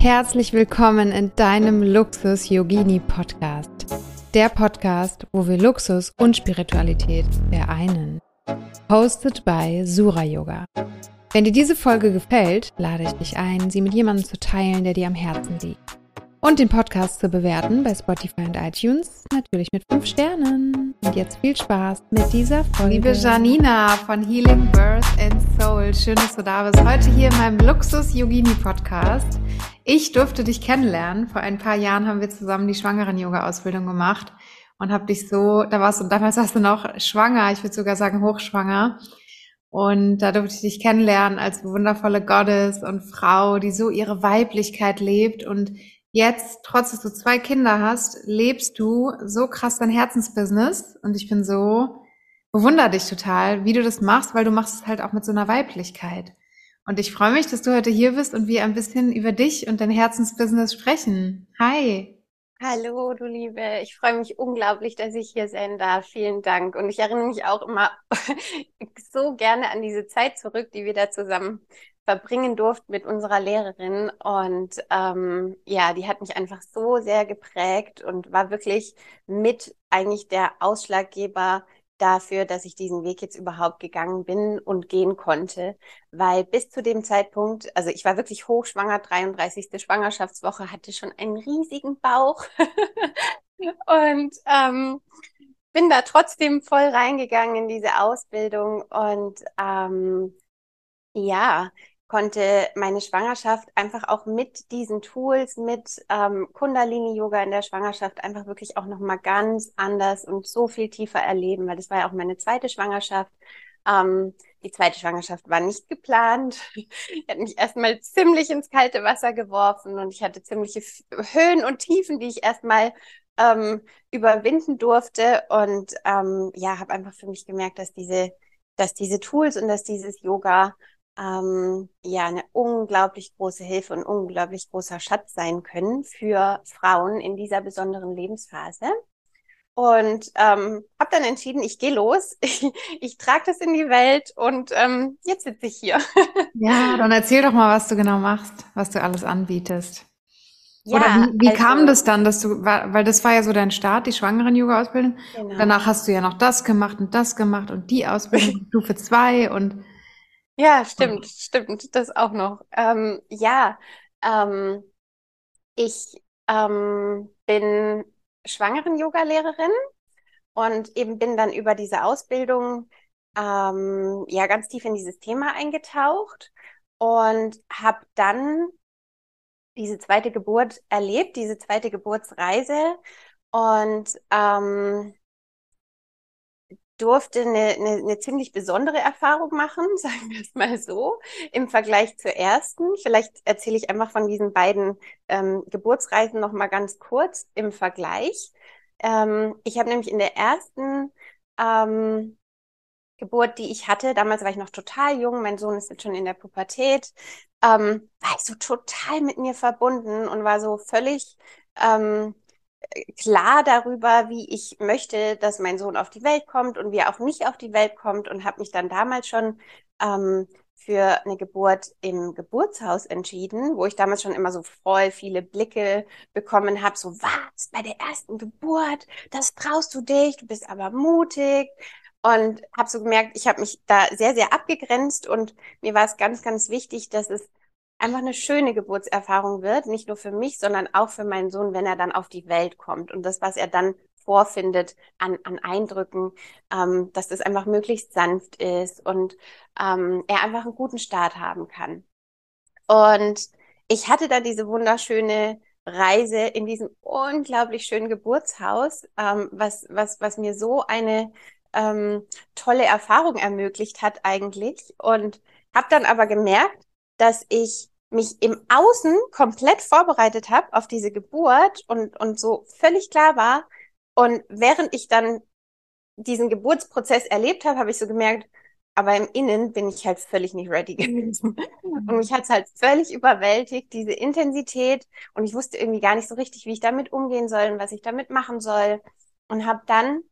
Herzlich willkommen in deinem Luxus Yogini Podcast. Der Podcast, wo wir Luxus und Spiritualität vereinen. Hosted by Sura Yoga. Wenn dir diese Folge gefällt, lade ich dich ein, sie mit jemandem zu teilen, der dir am Herzen liegt und den Podcast zu bewerten bei Spotify und iTunes, natürlich mit 5 Sternen. Und jetzt viel Spaß mit dieser Folge. Liebe Janina von Healing Birth and Soul, schön, dass du da bist. Heute hier in meinem Luxus Yogini Podcast. Ich durfte dich kennenlernen. Vor ein paar Jahren haben wir zusammen die Schwangeren-Yoga-Ausbildung gemacht und habe dich so, da warst du, damals warst du noch schwanger, ich würde sogar sagen hochschwanger. Und da durfte ich dich kennenlernen als wundervolle Goddess und Frau, die so ihre Weiblichkeit lebt und jetzt, trotz dass du zwei Kinder hast, lebst du so krass dein Herzensbusiness und ich bin so, bewundere dich total, wie du das machst, weil du machst es halt auch mit so einer Weiblichkeit. Und ich freue mich, dass du heute hier bist und wir ein bisschen über dich und dein Herzensbusiness sprechen. Hi. Hallo, du Liebe. Ich freue mich unglaublich, dass ich hier sein darf. Vielen Dank. Und ich erinnere mich auch immer so gerne an diese Zeit zurück, die wir da zusammen verbringen durften mit unserer Lehrerin. Und ähm, ja, die hat mich einfach so sehr geprägt und war wirklich mit eigentlich der Ausschlaggeber dafür, dass ich diesen Weg jetzt überhaupt gegangen bin und gehen konnte. Weil bis zu dem Zeitpunkt, also ich war wirklich hochschwanger, 33. Schwangerschaftswoche, hatte schon einen riesigen Bauch. und ähm, bin da trotzdem voll reingegangen in diese Ausbildung und ähm, ja, konnte meine Schwangerschaft einfach auch mit diesen Tools, mit ähm, Kundalini-Yoga in der Schwangerschaft einfach wirklich auch nochmal ganz anders und so viel tiefer erleben, weil das war ja auch meine zweite Schwangerschaft. Ähm, die zweite Schwangerschaft war nicht geplant. Ich hat mich erstmal ziemlich ins kalte Wasser geworfen und ich hatte ziemliche Höhen und Tiefen, die ich erstmal ähm, überwinden durfte. Und ähm, ja, habe einfach für mich gemerkt, dass diese, dass diese Tools und dass dieses Yoga ähm, ja eine unglaublich große Hilfe und unglaublich großer Schatz sein können für Frauen in dieser besonderen Lebensphase. Und ähm, habe dann entschieden, ich gehe los, ich, ich trage das in die Welt und ähm, jetzt sitze ich hier. ja, dann erzähl doch mal, was du genau machst, was du alles anbietest. Ja, Oder wie, wie also, kam das dann, dass du, weil das war ja so dein Start, die Schwangeren-Yoga-Ausbildung. Genau. Danach hast du ja noch das gemacht und das gemacht und die Ausbildung Stufe 2 und ja, stimmt, stimmt, das auch noch. Ähm, ja, ähm, ich ähm, bin Schwangeren-Yoga-Lehrerin und eben bin dann über diese Ausbildung ähm, ja ganz tief in dieses Thema eingetaucht und habe dann diese zweite Geburt erlebt, diese zweite Geburtsreise und ähm, durfte eine, eine, eine ziemlich besondere Erfahrung machen, sagen wir es mal so, im Vergleich zur ersten. Vielleicht erzähle ich einfach von diesen beiden ähm, Geburtsreisen noch mal ganz kurz im Vergleich. Ähm, ich habe nämlich in der ersten ähm, Geburt, die ich hatte, damals war ich noch total jung, mein Sohn ist jetzt schon in der Pubertät, ähm, war ich so total mit mir verbunden und war so völlig ähm, klar darüber, wie ich möchte, dass mein Sohn auf die Welt kommt und wie er auch nicht auf die Welt kommt und habe mich dann damals schon ähm, für eine Geburt im Geburtshaus entschieden, wo ich damals schon immer so voll viele Blicke bekommen habe, so was? Bei der ersten Geburt, das traust du dich, du bist aber mutig. Und habe so gemerkt, ich habe mich da sehr sehr abgegrenzt und mir war es ganz ganz wichtig, dass es einfach eine schöne Geburtserfahrung wird, nicht nur für mich, sondern auch für meinen Sohn, wenn er dann auf die Welt kommt und das, was er dann vorfindet an, an Eindrücken, ähm, dass das einfach möglichst sanft ist und ähm, er einfach einen guten Start haben kann. Und ich hatte da diese wunderschöne Reise in diesem unglaublich schönen Geburtshaus, ähm, was, was, was mir so eine ähm, tolle Erfahrung ermöglicht hat eigentlich. Und habe dann aber gemerkt, dass ich mich im Außen komplett vorbereitet habe auf diese Geburt und, und so völlig klar war. Und während ich dann diesen Geburtsprozess erlebt habe, habe ich so gemerkt, aber im Innen bin ich halt völlig nicht ready gewesen. Und mich hat es halt völlig überwältigt, diese Intensität. Und ich wusste irgendwie gar nicht so richtig, wie ich damit umgehen soll und was ich damit machen soll. Und habe dann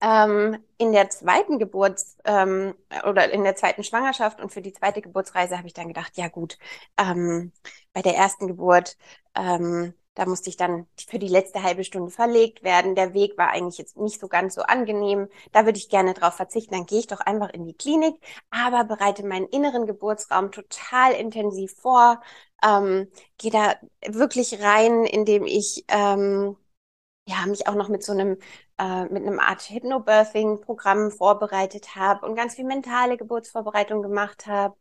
Ähm, in der zweiten Geburts- ähm, oder in der zweiten Schwangerschaft und für die zweite Geburtsreise habe ich dann gedacht, ja gut, ähm, bei der ersten Geburt, ähm, da musste ich dann für die letzte halbe Stunde verlegt werden. Der Weg war eigentlich jetzt nicht so ganz so angenehm. Da würde ich gerne drauf verzichten. Dann gehe ich doch einfach in die Klinik, aber bereite meinen inneren Geburtsraum total intensiv vor. Ähm, gehe da wirklich rein, indem ich ähm, ja, mich auch noch mit so einem, äh, mit einem Art Hypnobirthing-Programm vorbereitet habe und ganz viel mentale Geburtsvorbereitung gemacht habe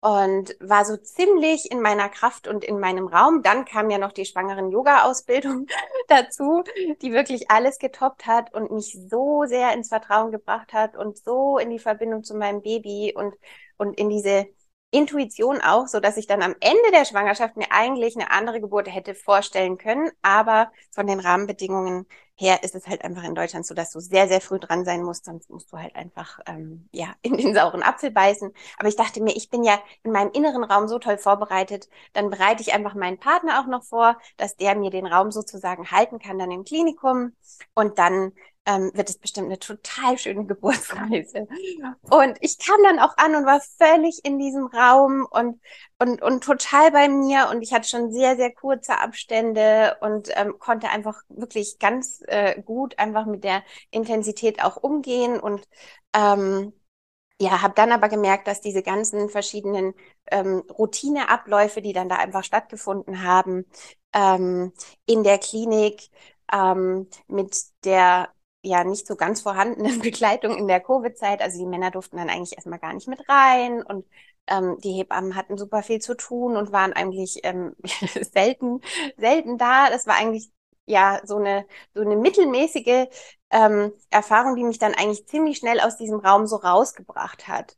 und war so ziemlich in meiner Kraft und in meinem Raum. Dann kam ja noch die schwangeren Yoga-Ausbildung dazu, die wirklich alles getoppt hat und mich so sehr ins Vertrauen gebracht hat und so in die Verbindung zu meinem Baby und, und in diese Intuition auch, so dass ich dann am Ende der Schwangerschaft mir eigentlich eine andere Geburt hätte vorstellen können. Aber von den Rahmenbedingungen her ist es halt einfach in Deutschland so, dass du sehr, sehr früh dran sein musst, sonst musst du halt einfach ähm, ja in den sauren Apfel beißen. Aber ich dachte mir, ich bin ja in meinem inneren Raum so toll vorbereitet, dann bereite ich einfach meinen Partner auch noch vor, dass der mir den Raum sozusagen halten kann dann im Klinikum und dann ähm, wird es bestimmt eine total schöne Geburtsreise. Und ich kam dann auch an und war völlig in diesem Raum und, und, und total bei mir. Und ich hatte schon sehr, sehr kurze Abstände und ähm, konnte einfach wirklich ganz äh, gut einfach mit der Intensität auch umgehen und ähm, ja, habe dann aber gemerkt, dass diese ganzen verschiedenen ähm, Routineabläufe, die dann da einfach stattgefunden haben, ähm, in der Klinik ähm, mit der ja nicht so ganz vorhandenen Begleitung in der Covid-Zeit. Also die Männer durften dann eigentlich erstmal gar nicht mit rein und ähm, die Hebammen hatten super viel zu tun und waren eigentlich ähm, selten, selten da. Das war eigentlich ja so eine so eine mittelmäßige ähm, Erfahrung, die mich dann eigentlich ziemlich schnell aus diesem Raum so rausgebracht hat.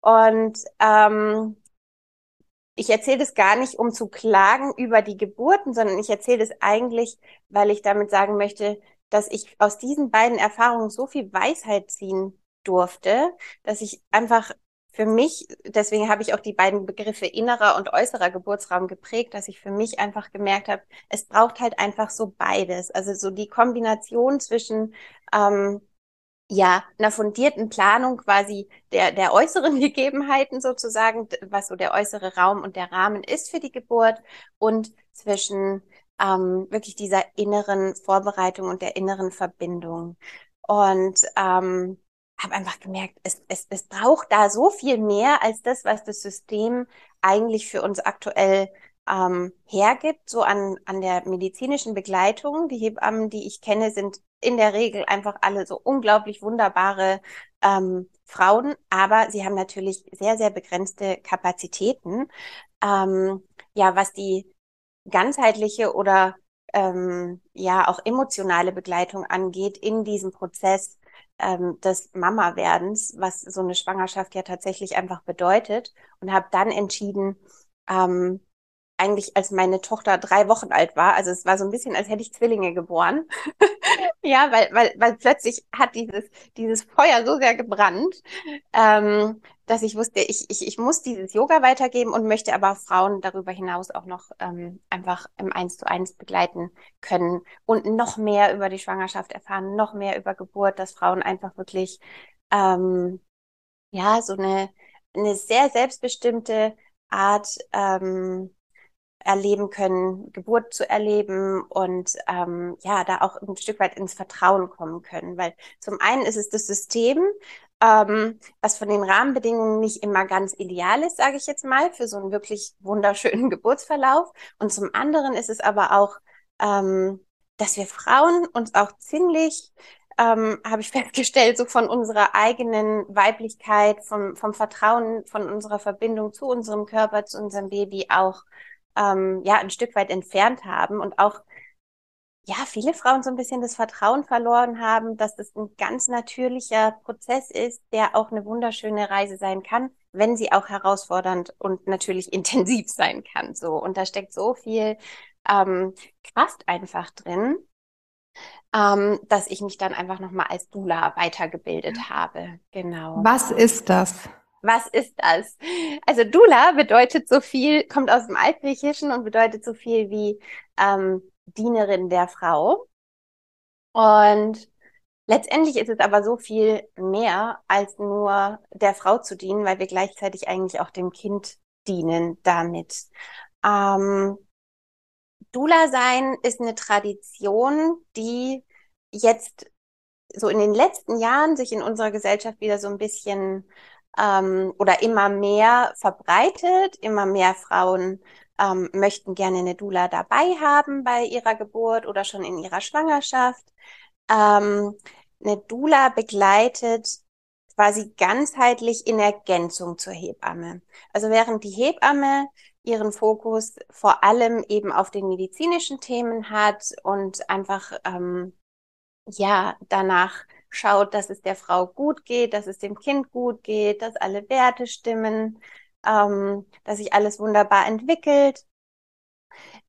Und ähm, ich erzähle das gar nicht, um zu klagen über die Geburten, sondern ich erzähle das eigentlich, weil ich damit sagen möchte, dass ich aus diesen beiden Erfahrungen so viel Weisheit ziehen durfte, dass ich einfach für mich, deswegen habe ich auch die beiden Begriffe innerer und äußerer Geburtsraum geprägt, dass ich für mich einfach gemerkt habe, es braucht halt einfach so beides. Also so die Kombination zwischen ähm, ja, einer fundierten Planung quasi der, der äußeren Gegebenheiten sozusagen, was so der äußere Raum und der Rahmen ist für die Geburt und zwischen ähm, wirklich dieser inneren Vorbereitung und der inneren Verbindung. Und ähm, habe einfach gemerkt, es, es, es braucht da so viel mehr als das, was das System eigentlich für uns aktuell ähm, hergibt, so an, an der medizinischen Begleitung. Die Hebammen, die ich kenne, sind in der Regel einfach alle so unglaublich wunderbare ähm, Frauen, aber sie haben natürlich sehr, sehr begrenzte Kapazitäten. Ähm, ja, was die ganzheitliche oder ähm, ja auch emotionale Begleitung angeht in diesem Prozess ähm, des Mama-Werdens, was so eine Schwangerschaft ja tatsächlich einfach bedeutet. Und habe dann entschieden, ähm, eigentlich als meine Tochter drei Wochen alt war, also es war so ein bisschen, als hätte ich Zwillinge geboren. ja, weil, weil, weil plötzlich hat dieses, dieses Feuer so sehr gebrannt, ähm, dass ich wusste, ich, ich, ich muss dieses Yoga weitergeben und möchte aber Frauen darüber hinaus auch noch ähm, einfach im Eins zu eins begleiten können und noch mehr über die Schwangerschaft erfahren, noch mehr über Geburt, dass Frauen einfach wirklich ähm, ja so eine, eine sehr selbstbestimmte Art ähm, erleben können, Geburt zu erleben und ähm, ja, da auch ein Stück weit ins Vertrauen kommen können. Weil zum einen ist es das System, ähm, was von den Rahmenbedingungen nicht immer ganz ideal ist, sage ich jetzt mal, für so einen wirklich wunderschönen Geburtsverlauf. Und zum anderen ist es aber auch, ähm, dass wir Frauen uns auch ziemlich ähm, habe ich festgestellt, so von unserer eigenen Weiblichkeit, vom, vom Vertrauen, von unserer Verbindung zu unserem Körper, zu unserem Baby auch ähm, ja ein Stück weit entfernt haben und auch ja viele Frauen so ein bisschen das Vertrauen verloren haben, dass das ein ganz natürlicher Prozess ist, der auch eine wunderschöne Reise sein kann, wenn sie auch herausfordernd und natürlich intensiv sein kann. So und da steckt so viel ähm, Kraft einfach drin. Ähm, dass ich mich dann einfach nochmal als Dula weitergebildet habe. Genau. Was ist das? Was ist das? Also Dula bedeutet so viel, kommt aus dem Altgriechischen und bedeutet so viel wie ähm, Dienerin der Frau. Und Letztendlich ist es aber so viel mehr, als nur der Frau zu dienen, weil wir gleichzeitig eigentlich auch dem Kind dienen damit. Ähm, Dula sein ist eine Tradition, die jetzt so in den letzten Jahren sich in unserer Gesellschaft wieder so ein bisschen ähm, oder immer mehr verbreitet. Immer mehr Frauen ähm, möchten gerne eine Dula dabei haben bei ihrer Geburt oder schon in ihrer Schwangerschaft. Ähm, eine Dula begleitet quasi ganzheitlich in Ergänzung zur Hebamme. Also während die Hebamme ihren Fokus vor allem eben auf den medizinischen Themen hat und einfach ähm, ja danach schaut, dass es der Frau gut geht, dass es dem Kind gut geht, dass alle Werte stimmen, ähm, dass sich alles wunderbar entwickelt,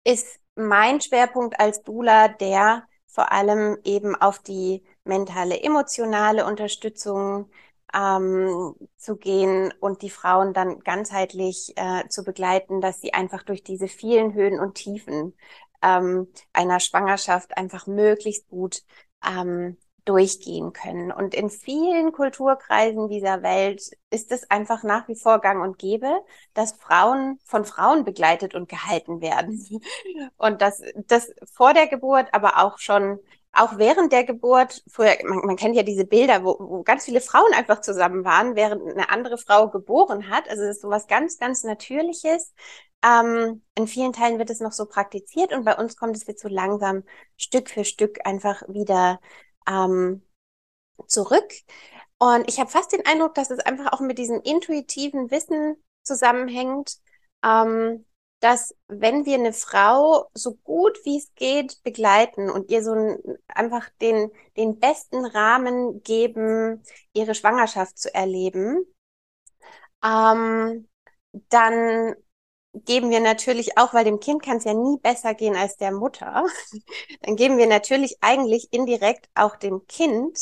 ist mein Schwerpunkt als Dula der vor allem eben auf die mentale, emotionale Unterstützung ähm, zu gehen und die Frauen dann ganzheitlich äh, zu begleiten, dass sie einfach durch diese vielen Höhen und Tiefen ähm, einer Schwangerschaft einfach möglichst gut ähm, durchgehen können. Und in vielen Kulturkreisen dieser Welt ist es einfach nach wie vor gang und gäbe, dass Frauen von Frauen begleitet und gehalten werden. Und dass das vor der Geburt, aber auch schon auch während der Geburt, früher, man, man kennt ja diese Bilder, wo, wo ganz viele Frauen einfach zusammen waren, während eine andere Frau geboren hat. Also das ist so was ganz, ganz Natürliches. Ähm, in vielen Teilen wird es noch so praktiziert und bei uns kommt es jetzt so langsam Stück für Stück einfach wieder ähm, zurück. Und ich habe fast den Eindruck, dass es einfach auch mit diesem intuitiven Wissen zusammenhängt, ähm, dass wenn wir eine Frau so gut wie es geht begleiten und ihr so ein, einfach den, den besten Rahmen geben, ihre Schwangerschaft zu erleben, ähm, dann geben wir natürlich auch, weil dem Kind kann es ja nie besser gehen als der Mutter, dann geben wir natürlich eigentlich indirekt auch dem Kind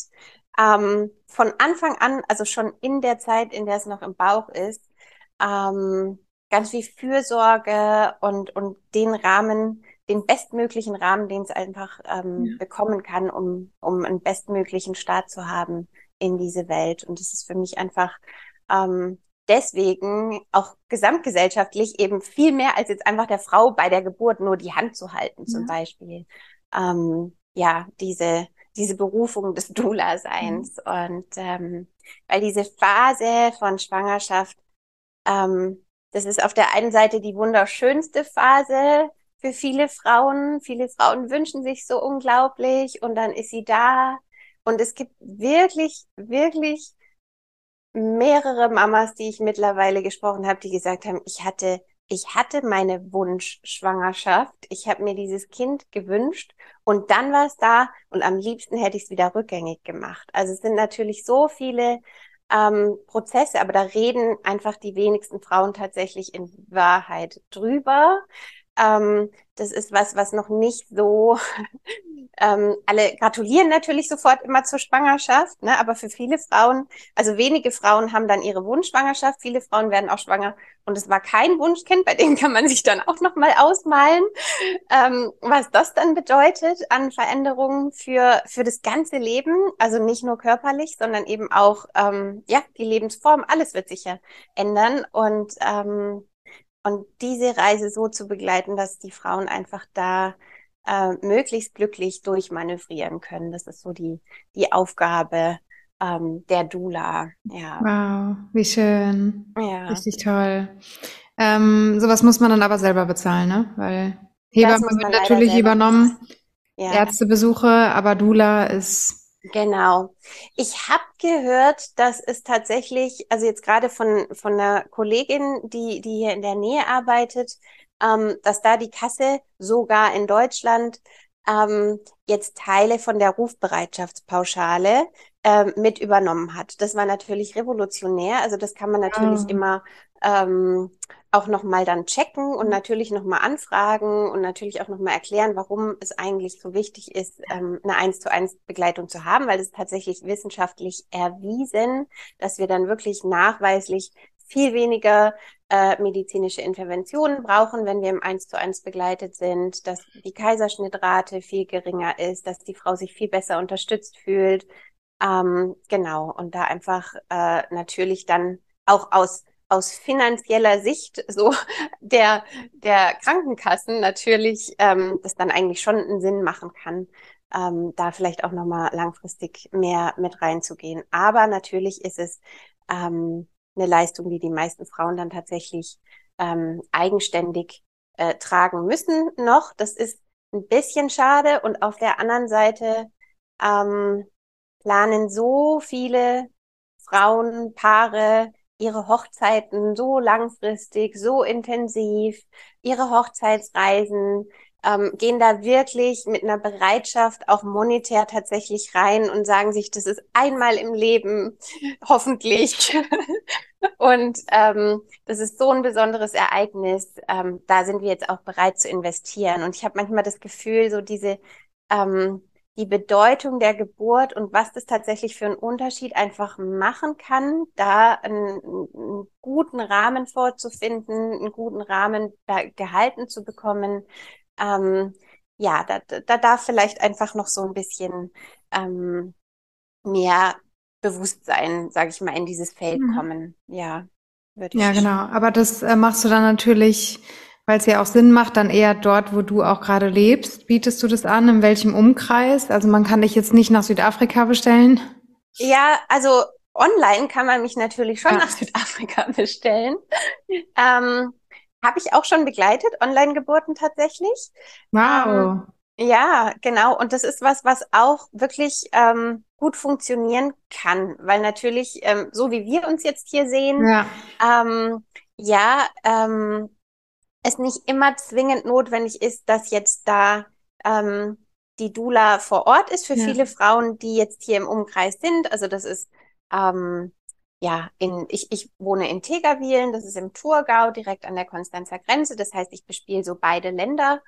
ähm, von Anfang an, also schon in der Zeit, in der es noch im Bauch ist, ähm, ganz viel Fürsorge und, und den Rahmen, den bestmöglichen Rahmen, den es einfach ähm, ja. bekommen kann, um, um einen bestmöglichen Start zu haben in diese Welt. Und das ist für mich einfach ähm, deswegen auch gesamtgesellschaftlich eben viel mehr als jetzt einfach der Frau bei der Geburt nur die Hand zu halten, zum ja. Beispiel. Ähm, ja, diese, diese Berufung des Dula-Seins. Mhm. Und ähm, weil diese Phase von Schwangerschaft ähm, das ist auf der einen Seite die wunderschönste Phase für viele Frauen. Viele Frauen wünschen sich so unglaublich und dann ist sie da. Und es gibt wirklich, wirklich mehrere Mamas, die ich mittlerweile gesprochen habe, die gesagt haben, ich hatte, ich hatte meine Wunschschwangerschaft. Ich habe mir dieses Kind gewünscht und dann war es da und am liebsten hätte ich es wieder rückgängig gemacht. Also es sind natürlich so viele ähm, Prozesse, aber da reden einfach die wenigsten Frauen tatsächlich in Wahrheit drüber. Ähm, das ist was, was noch nicht so, ähm, alle gratulieren natürlich sofort immer zur Schwangerschaft, ne? aber für viele Frauen, also wenige Frauen haben dann ihre Wunschschwangerschaft, viele Frauen werden auch schwanger. Und es war kein Wunschkind, bei dem kann man sich dann auch nochmal ausmalen, ähm, was das dann bedeutet an Veränderungen für, für das ganze Leben, also nicht nur körperlich, sondern eben auch, ähm, ja, die Lebensform, alles wird sich ja ändern. Und ähm, und diese Reise so zu begleiten, dass die Frauen einfach da äh, möglichst glücklich durchmanövrieren können. Das ist so die, die Aufgabe ähm, der Dula. Ja. Wow, wie schön. Ja. Richtig toll. Ähm, sowas muss man dann aber selber bezahlen, ne? Weil Hebamme wird natürlich übernommen, ja. Ärztebesuche, aber Dula ist Genau. Ich habe gehört, dass es tatsächlich, also jetzt gerade von, von einer Kollegin, die, die hier in der Nähe arbeitet, ähm, dass da die Kasse sogar in Deutschland ähm, jetzt Teile von der Rufbereitschaftspauschale ähm, mit übernommen hat. Das war natürlich revolutionär. Also das kann man natürlich oh. immer ähm, auch nochmal dann checken und mhm. natürlich nochmal anfragen und natürlich auch nochmal erklären, warum es eigentlich so wichtig ist, ähm, eine eins zu eins Begleitung zu haben, weil es tatsächlich wissenschaftlich erwiesen, dass wir dann wirklich nachweislich viel weniger äh, medizinische Interventionen brauchen, wenn wir im eins zu eins begleitet sind, dass die Kaiserschnittrate viel geringer ist, dass die Frau sich viel besser unterstützt fühlt, Ähm, genau, und da einfach äh, natürlich dann auch aus aus finanzieller Sicht so der der Krankenkassen natürlich ähm, das dann eigentlich schon einen Sinn machen kann, ähm, da vielleicht auch nochmal langfristig mehr mit reinzugehen. Aber natürlich ist es ähm, eine Leistung, die die meisten Frauen dann tatsächlich ähm, eigenständig äh, tragen müssen noch. Das ist ein bisschen schade. Und auf der anderen Seite ähm, planen so viele Frauen, Paare ihre Hochzeiten so langfristig, so intensiv, ihre Hochzeitsreisen, ähm, gehen da wirklich mit einer Bereitschaft auch monetär tatsächlich rein und sagen sich, das ist einmal im Leben, hoffentlich. und ähm, das ist so ein besonderes Ereignis. Ähm, da sind wir jetzt auch bereit zu investieren. Und ich habe manchmal das Gefühl, so diese ähm, die Bedeutung der Geburt und was das tatsächlich für einen Unterschied einfach machen kann, da einen, einen guten Rahmen vorzufinden, einen guten Rahmen da gehalten zu bekommen, ähm, ja, da, da darf vielleicht einfach noch so ein bisschen ähm, mehr Bewusstsein, sage ich mal, in dieses Feld mhm. kommen. Ja, würde ich. Ja, genau. Aber das äh, machst du dann natürlich, weil es ja auch Sinn macht, dann eher dort, wo du auch gerade lebst. Bietest du das an? In welchem Umkreis? Also man kann dich jetzt nicht nach Südafrika bestellen. Ja, also online kann man mich natürlich schon ja. nach Südafrika bestellen. Ähm, habe ich auch schon begleitet, Online-Geburten tatsächlich. Wow. Ähm, ja, genau. Und das ist was, was auch wirklich ähm, gut funktionieren kann, weil natürlich, ähm, so wie wir uns jetzt hier sehen, ja, ähm, ja ähm, es nicht immer zwingend notwendig ist, dass jetzt da ähm, die Dula vor Ort ist für ja. viele Frauen, die jetzt hier im Umkreis sind. Also das ist ähm, ja, in, ich, ich wohne in Tegerwilen, das ist im Thurgau, direkt an der Konstanzer Grenze. Das heißt, ich bespiele so beide Länder,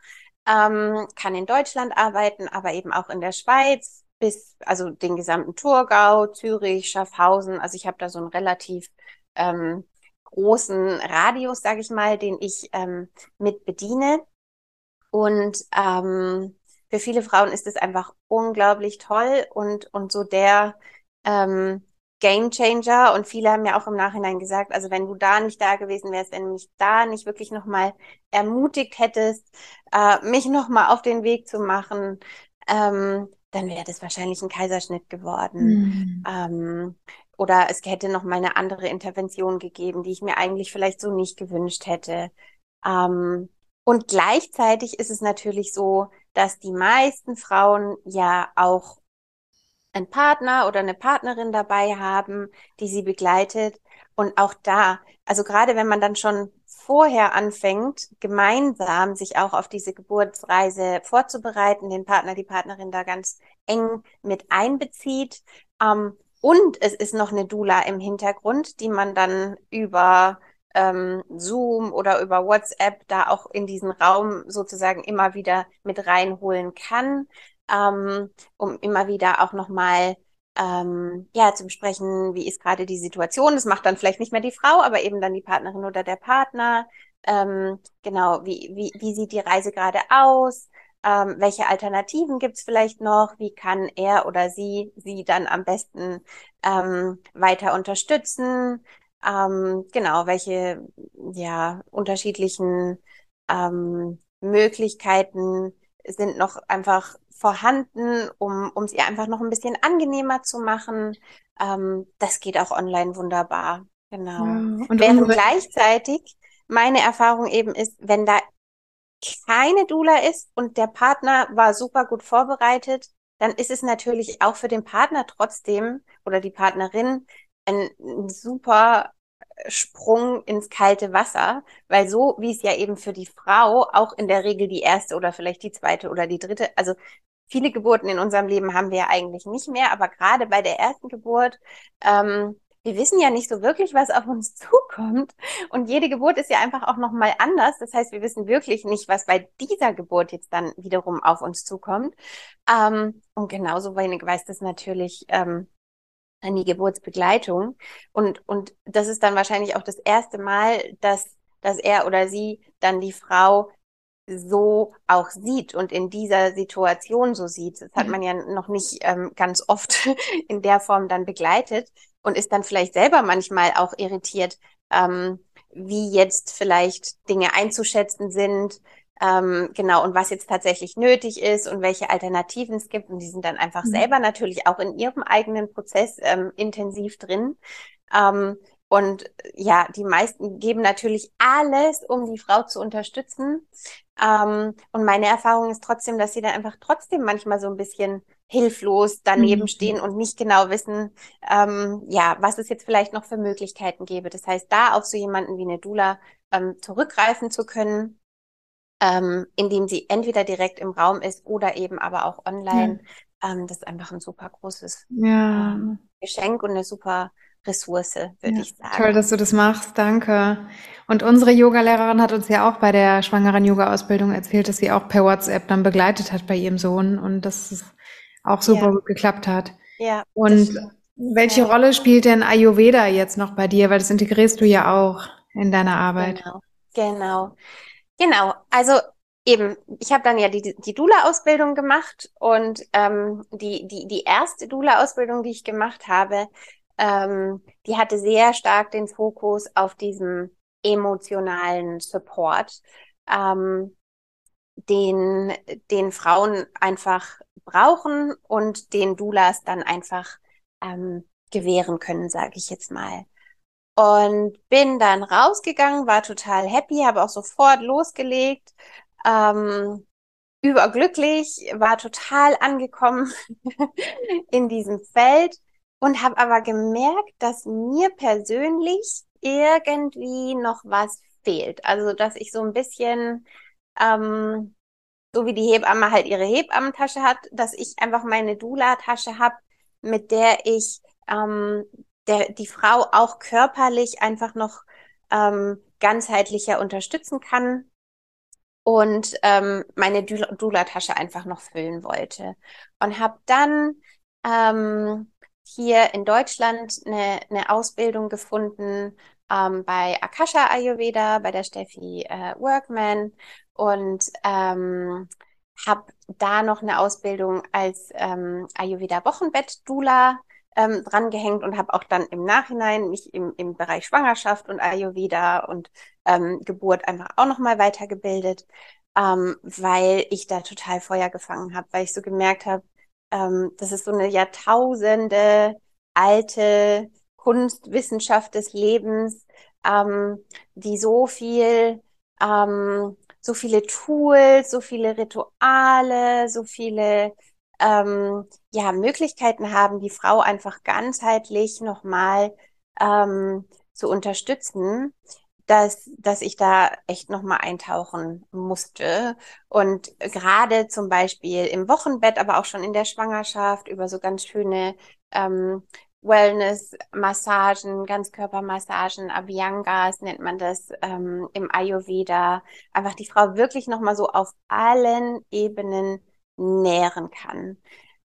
ähm, kann in Deutschland arbeiten, aber eben auch in der Schweiz bis, also den gesamten Thurgau, Zürich, Schaffhausen. Also ich habe da so einen relativ ähm, großen Radius, sage ich mal, den ich ähm, mit bediene. Und ähm, für viele Frauen ist es einfach unglaublich toll und, und so der, ähm, Game Changer und viele haben ja auch im Nachhinein gesagt, also wenn du da nicht da gewesen wärst, wenn du mich da nicht wirklich nochmal ermutigt hättest, äh, mich nochmal auf den Weg zu machen, ähm, dann wäre das wahrscheinlich ein Kaiserschnitt geworden. Mhm. Ähm, oder es hätte noch mal eine andere Intervention gegeben, die ich mir eigentlich vielleicht so nicht gewünscht hätte. Ähm, und gleichzeitig ist es natürlich so, dass die meisten Frauen ja auch einen Partner oder eine Partnerin dabei haben, die sie begleitet. Und auch da, also gerade wenn man dann schon vorher anfängt, gemeinsam sich auch auf diese Geburtsreise vorzubereiten, den Partner, die Partnerin da ganz eng mit einbezieht. Ähm, und es ist noch eine Dula im Hintergrund, die man dann über ähm, Zoom oder über WhatsApp da auch in diesen Raum sozusagen immer wieder mit reinholen kann ähm, um immer wieder auch nochmal ähm, ja, zu besprechen, wie ist gerade die Situation. Das macht dann vielleicht nicht mehr die Frau, aber eben dann die Partnerin oder der Partner. Ähm, genau, wie, wie, wie sieht die Reise gerade aus? Ähm, welche Alternativen gibt's vielleicht noch? Wie kann er oder sie sie dann am besten ähm, weiter unterstützen? Ähm, genau, welche ja unterschiedlichen ähm, Möglichkeiten sind noch einfach vorhanden, um, um sie einfach noch ein bisschen angenehmer zu machen. Ähm, das geht auch online wunderbar. Genau. Ja, und Während gleichzeitig meine Erfahrung eben ist, wenn da keine Dula ist und der Partner war super gut vorbereitet, dann ist es natürlich auch für den Partner trotzdem oder die Partnerin ein, ein super Sprung ins kalte Wasser, weil so wie es ja eben für die Frau auch in der Regel die erste oder vielleicht die zweite oder die dritte, also viele Geburten in unserem Leben haben wir ja eigentlich nicht mehr, aber gerade bei der ersten Geburt, ähm, wir wissen ja nicht so wirklich, was auf uns zukommt. Und jede Geburt ist ja einfach auch nochmal anders. Das heißt, wir wissen wirklich nicht, was bei dieser Geburt jetzt dann wiederum auf uns zukommt. Ähm, und genauso wenig weiß das natürlich ähm, an die Geburtsbegleitung. Und, und das ist dann wahrscheinlich auch das erste Mal, dass, dass er oder sie dann die Frau so auch sieht und in dieser Situation so sieht. Das hat man ja noch nicht ähm, ganz oft in der Form dann begleitet und ist dann vielleicht selber manchmal auch irritiert, ähm, wie jetzt vielleicht Dinge einzuschätzen sind, ähm, genau, und was jetzt tatsächlich nötig ist und welche Alternativen es gibt. Und die sind dann einfach mhm. selber natürlich auch in ihrem eigenen Prozess ähm, intensiv drin. Ähm, und ja, die meisten geben natürlich alles, um die Frau zu unterstützen. Ähm, und meine Erfahrung ist trotzdem, dass sie dann einfach trotzdem manchmal so ein bisschen hilflos daneben mhm. stehen und nicht genau wissen, ähm, ja, was es jetzt vielleicht noch für Möglichkeiten gäbe. Das heißt, da auf so jemanden wie eine Dula ähm, zurückgreifen zu können, ähm, indem sie entweder direkt im Raum ist oder eben aber auch online. Ja. Ähm, das ist einfach ein super großes ja. ähm, Geschenk und eine super Ressource, würde ja, ich sagen. Toll, dass du das machst. Danke. Und unsere Yogalehrerin hat uns ja auch bei der schwangeren Yoga-Ausbildung erzählt, dass sie auch per WhatsApp dann begleitet hat bei ihrem Sohn und dass es auch super ja. gut geklappt hat. Ja. Und welche ja. Rolle spielt denn Ayurveda jetzt noch bei dir? Weil das integrierst du ja auch in deiner Arbeit. Genau. Genau. Genau. Also eben, ich habe dann ja die, die Dula-Ausbildung gemacht und ähm, die, die, die erste Dula-Ausbildung, die ich gemacht habe, ähm, die hatte sehr stark den Fokus auf diesem emotionalen Support, ähm, den, den Frauen einfach brauchen und den Doulas dann einfach ähm, gewähren können, sage ich jetzt mal. Und bin dann rausgegangen, war total happy, habe auch sofort losgelegt, ähm, überglücklich, war total angekommen in diesem Feld und habe aber gemerkt, dass mir persönlich irgendwie noch was fehlt. Also, dass ich so ein bisschen, ähm, so wie die Hebamme halt ihre Hebammentasche hat, dass ich einfach meine Dula-Tasche habe, mit der ich ähm, der, die Frau auch körperlich einfach noch ähm, ganzheitlicher unterstützen kann und ähm, meine Dula-Tasche einfach noch füllen wollte. Und habe dann ähm, hier in Deutschland eine, eine Ausbildung gefunden ähm, bei Akasha Ayurveda, bei der Steffi äh, Workman und ähm, habe da noch eine Ausbildung als ähm, Ayurveda Wochenbett Dula ähm, drangehängt und habe auch dann im Nachhinein mich im, im Bereich Schwangerschaft und Ayurveda und ähm, Geburt einfach auch nochmal weitergebildet, ähm, weil ich da total Feuer gefangen habe, weil ich so gemerkt habe, ähm, das ist so eine Jahrtausende alte Kunst, Wissenschaft des Lebens, ähm, die so viel, ähm, so viele Tools, so viele Rituale, so viele ähm, ja, Möglichkeiten haben, die Frau einfach ganzheitlich nochmal ähm, zu unterstützen, dass, dass ich da echt nochmal eintauchen musste. Und gerade zum Beispiel im Wochenbett, aber auch schon in der Schwangerschaft über so ganz schöne ähm, Wellness-Massagen, Ganzkörpermassagen, Abhyangas nennt man das ähm, im Ayurveda. Einfach die Frau wirklich nochmal so auf allen Ebenen nähren kann.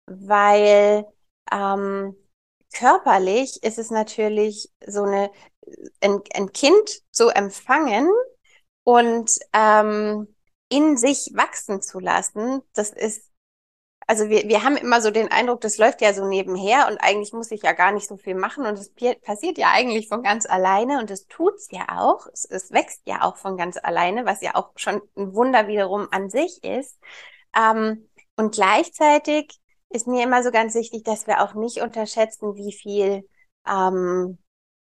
Weil ähm, körperlich ist es natürlich so eine, ein, ein Kind zu empfangen und ähm, in sich wachsen zu lassen, das ist also wir, wir haben immer so den Eindruck, das läuft ja so nebenher und eigentlich muss ich ja gar nicht so viel machen und es passiert ja eigentlich von ganz alleine und es tut's ja auch. Es, es wächst ja auch von ganz alleine, was ja auch schon ein Wunder wiederum an sich ist. Ähm, und gleichzeitig ist mir immer so ganz wichtig, dass wir auch nicht unterschätzen, wie viel, ähm,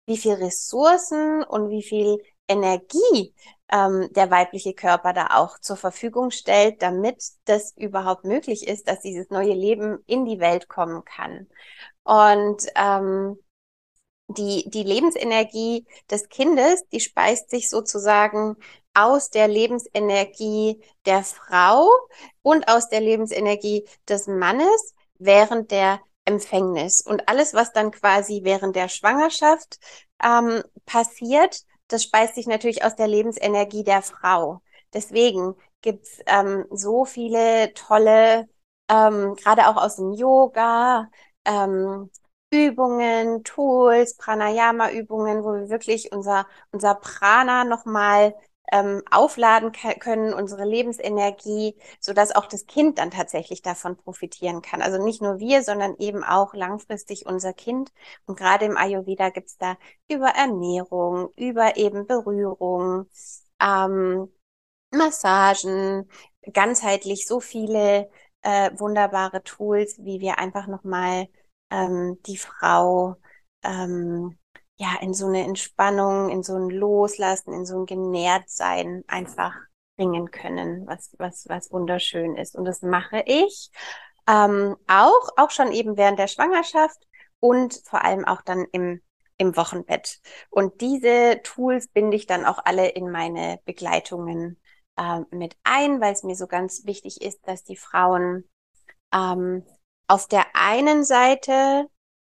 wie viel Ressourcen und wie viel Energie ähm, der weibliche Körper da auch zur Verfügung stellt, damit das überhaupt möglich ist, dass dieses neue Leben in die Welt kommen kann. Und ähm, die, die Lebensenergie des Kindes, die speist sich sozusagen aus der Lebensenergie der Frau und aus der Lebensenergie des Mannes während der Empfängnis. Und alles, was dann quasi während der Schwangerschaft ähm, passiert, das speist sich natürlich aus der Lebensenergie der Frau. Deswegen gibt's ähm, so viele tolle, ähm, gerade auch aus dem Yoga, ähm, Übungen, Tools, Pranayama-Übungen, wo wir wirklich unser, unser Prana nochmal ähm, aufladen können, unsere Lebensenergie, so dass auch das Kind dann tatsächlich davon profitieren kann. Also nicht nur wir, sondern eben auch langfristig unser Kind. Und gerade im Ayurveda gibt's da über Ernährung, über eben Berührung, ähm, Massagen, ganzheitlich so viele äh, wunderbare Tools, wie wir einfach nochmal ähm, die Frau ähm, ja in so eine Entspannung, in so ein Loslassen, in so ein Genährtsein einfach bringen können, was was was wunderschön ist. Und das mache ich ähm, auch auch schon eben während der Schwangerschaft und vor allem auch dann im im Wochenbett. Und diese Tools binde ich dann auch alle in meine Begleitungen äh, mit ein, weil es mir so ganz wichtig ist, dass die Frauen ähm, auf der einen Seite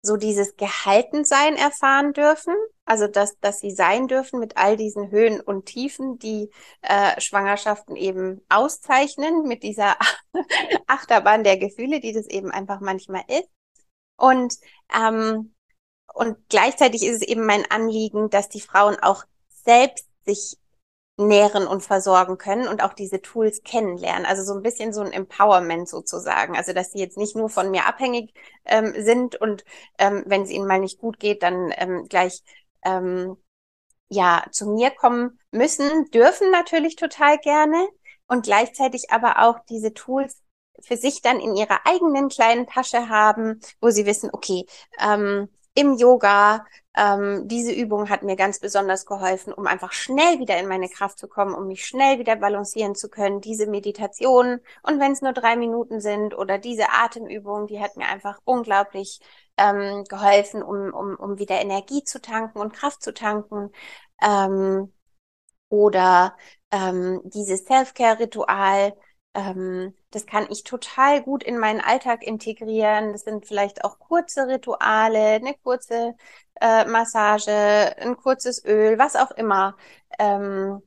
so dieses Gehaltensein erfahren dürfen, also dass, dass sie sein dürfen mit all diesen Höhen und Tiefen, die äh, Schwangerschaften eben auszeichnen, mit dieser Achterbahn der Gefühle, die das eben einfach manchmal ist. Und, ähm, und gleichzeitig ist es eben mein Anliegen, dass die Frauen auch selbst sich nähren und versorgen können und auch diese Tools kennenlernen. Also so ein bisschen so ein Empowerment sozusagen. Also dass sie jetzt nicht nur von mir abhängig ähm, sind und ähm, wenn es ihnen mal nicht gut geht, dann ähm, gleich ähm, ja zu mir kommen müssen, dürfen natürlich total gerne und gleichzeitig aber auch diese Tools für sich dann in ihrer eigenen kleinen Tasche haben, wo sie wissen, okay, ähm, im Yoga. Ähm, diese Übung hat mir ganz besonders geholfen, um einfach schnell wieder in meine Kraft zu kommen, um mich schnell wieder balancieren zu können. Diese Meditation und wenn es nur drei Minuten sind oder diese Atemübung, die hat mir einfach unglaublich ähm, geholfen, um, um, um wieder Energie zu tanken und Kraft zu tanken. Ähm, oder ähm, dieses Self-Care-Ritual, ähm, das kann ich total gut in meinen Alltag integrieren. Das sind vielleicht auch kurze Rituale, eine kurze äh, Massage, ein kurzes Öl, was auch immer. Ähm,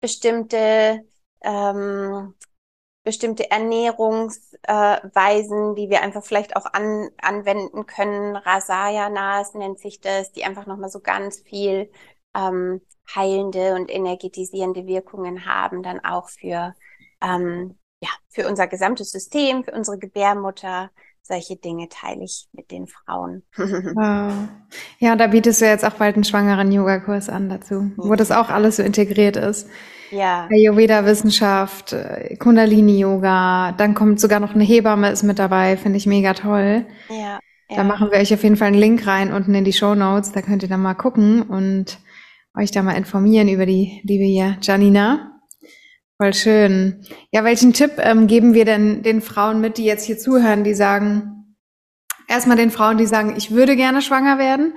bestimmte ähm, bestimmte Ernährungsweisen, äh, die wir einfach vielleicht auch an, anwenden können. Rasayanas nennt sich das, die einfach nochmal so ganz viel ähm, heilende und energetisierende Wirkungen haben, dann auch für ähm, ja, für unser gesamtes System, für unsere Gebärmutter. Solche Dinge teile ich mit den Frauen. Wow. Ja, da bietest du jetzt auch bald einen schwangeren Yoga-Kurs an dazu, wo das auch alles so integriert ist. Ja. Ayurveda-Wissenschaft, äh, Kundalini-Yoga, dann kommt sogar noch eine Hebamme ist mit dabei, finde ich mega toll. Ja. Da ja. machen wir euch auf jeden Fall einen Link rein unten in die Show Notes, da könnt ihr dann mal gucken und euch da mal informieren über die liebe hier Janina. Voll schön. Ja, welchen Tipp ähm, geben wir denn den Frauen mit, die jetzt hier zuhören, die sagen, erstmal den Frauen, die sagen, ich würde gerne schwanger werden,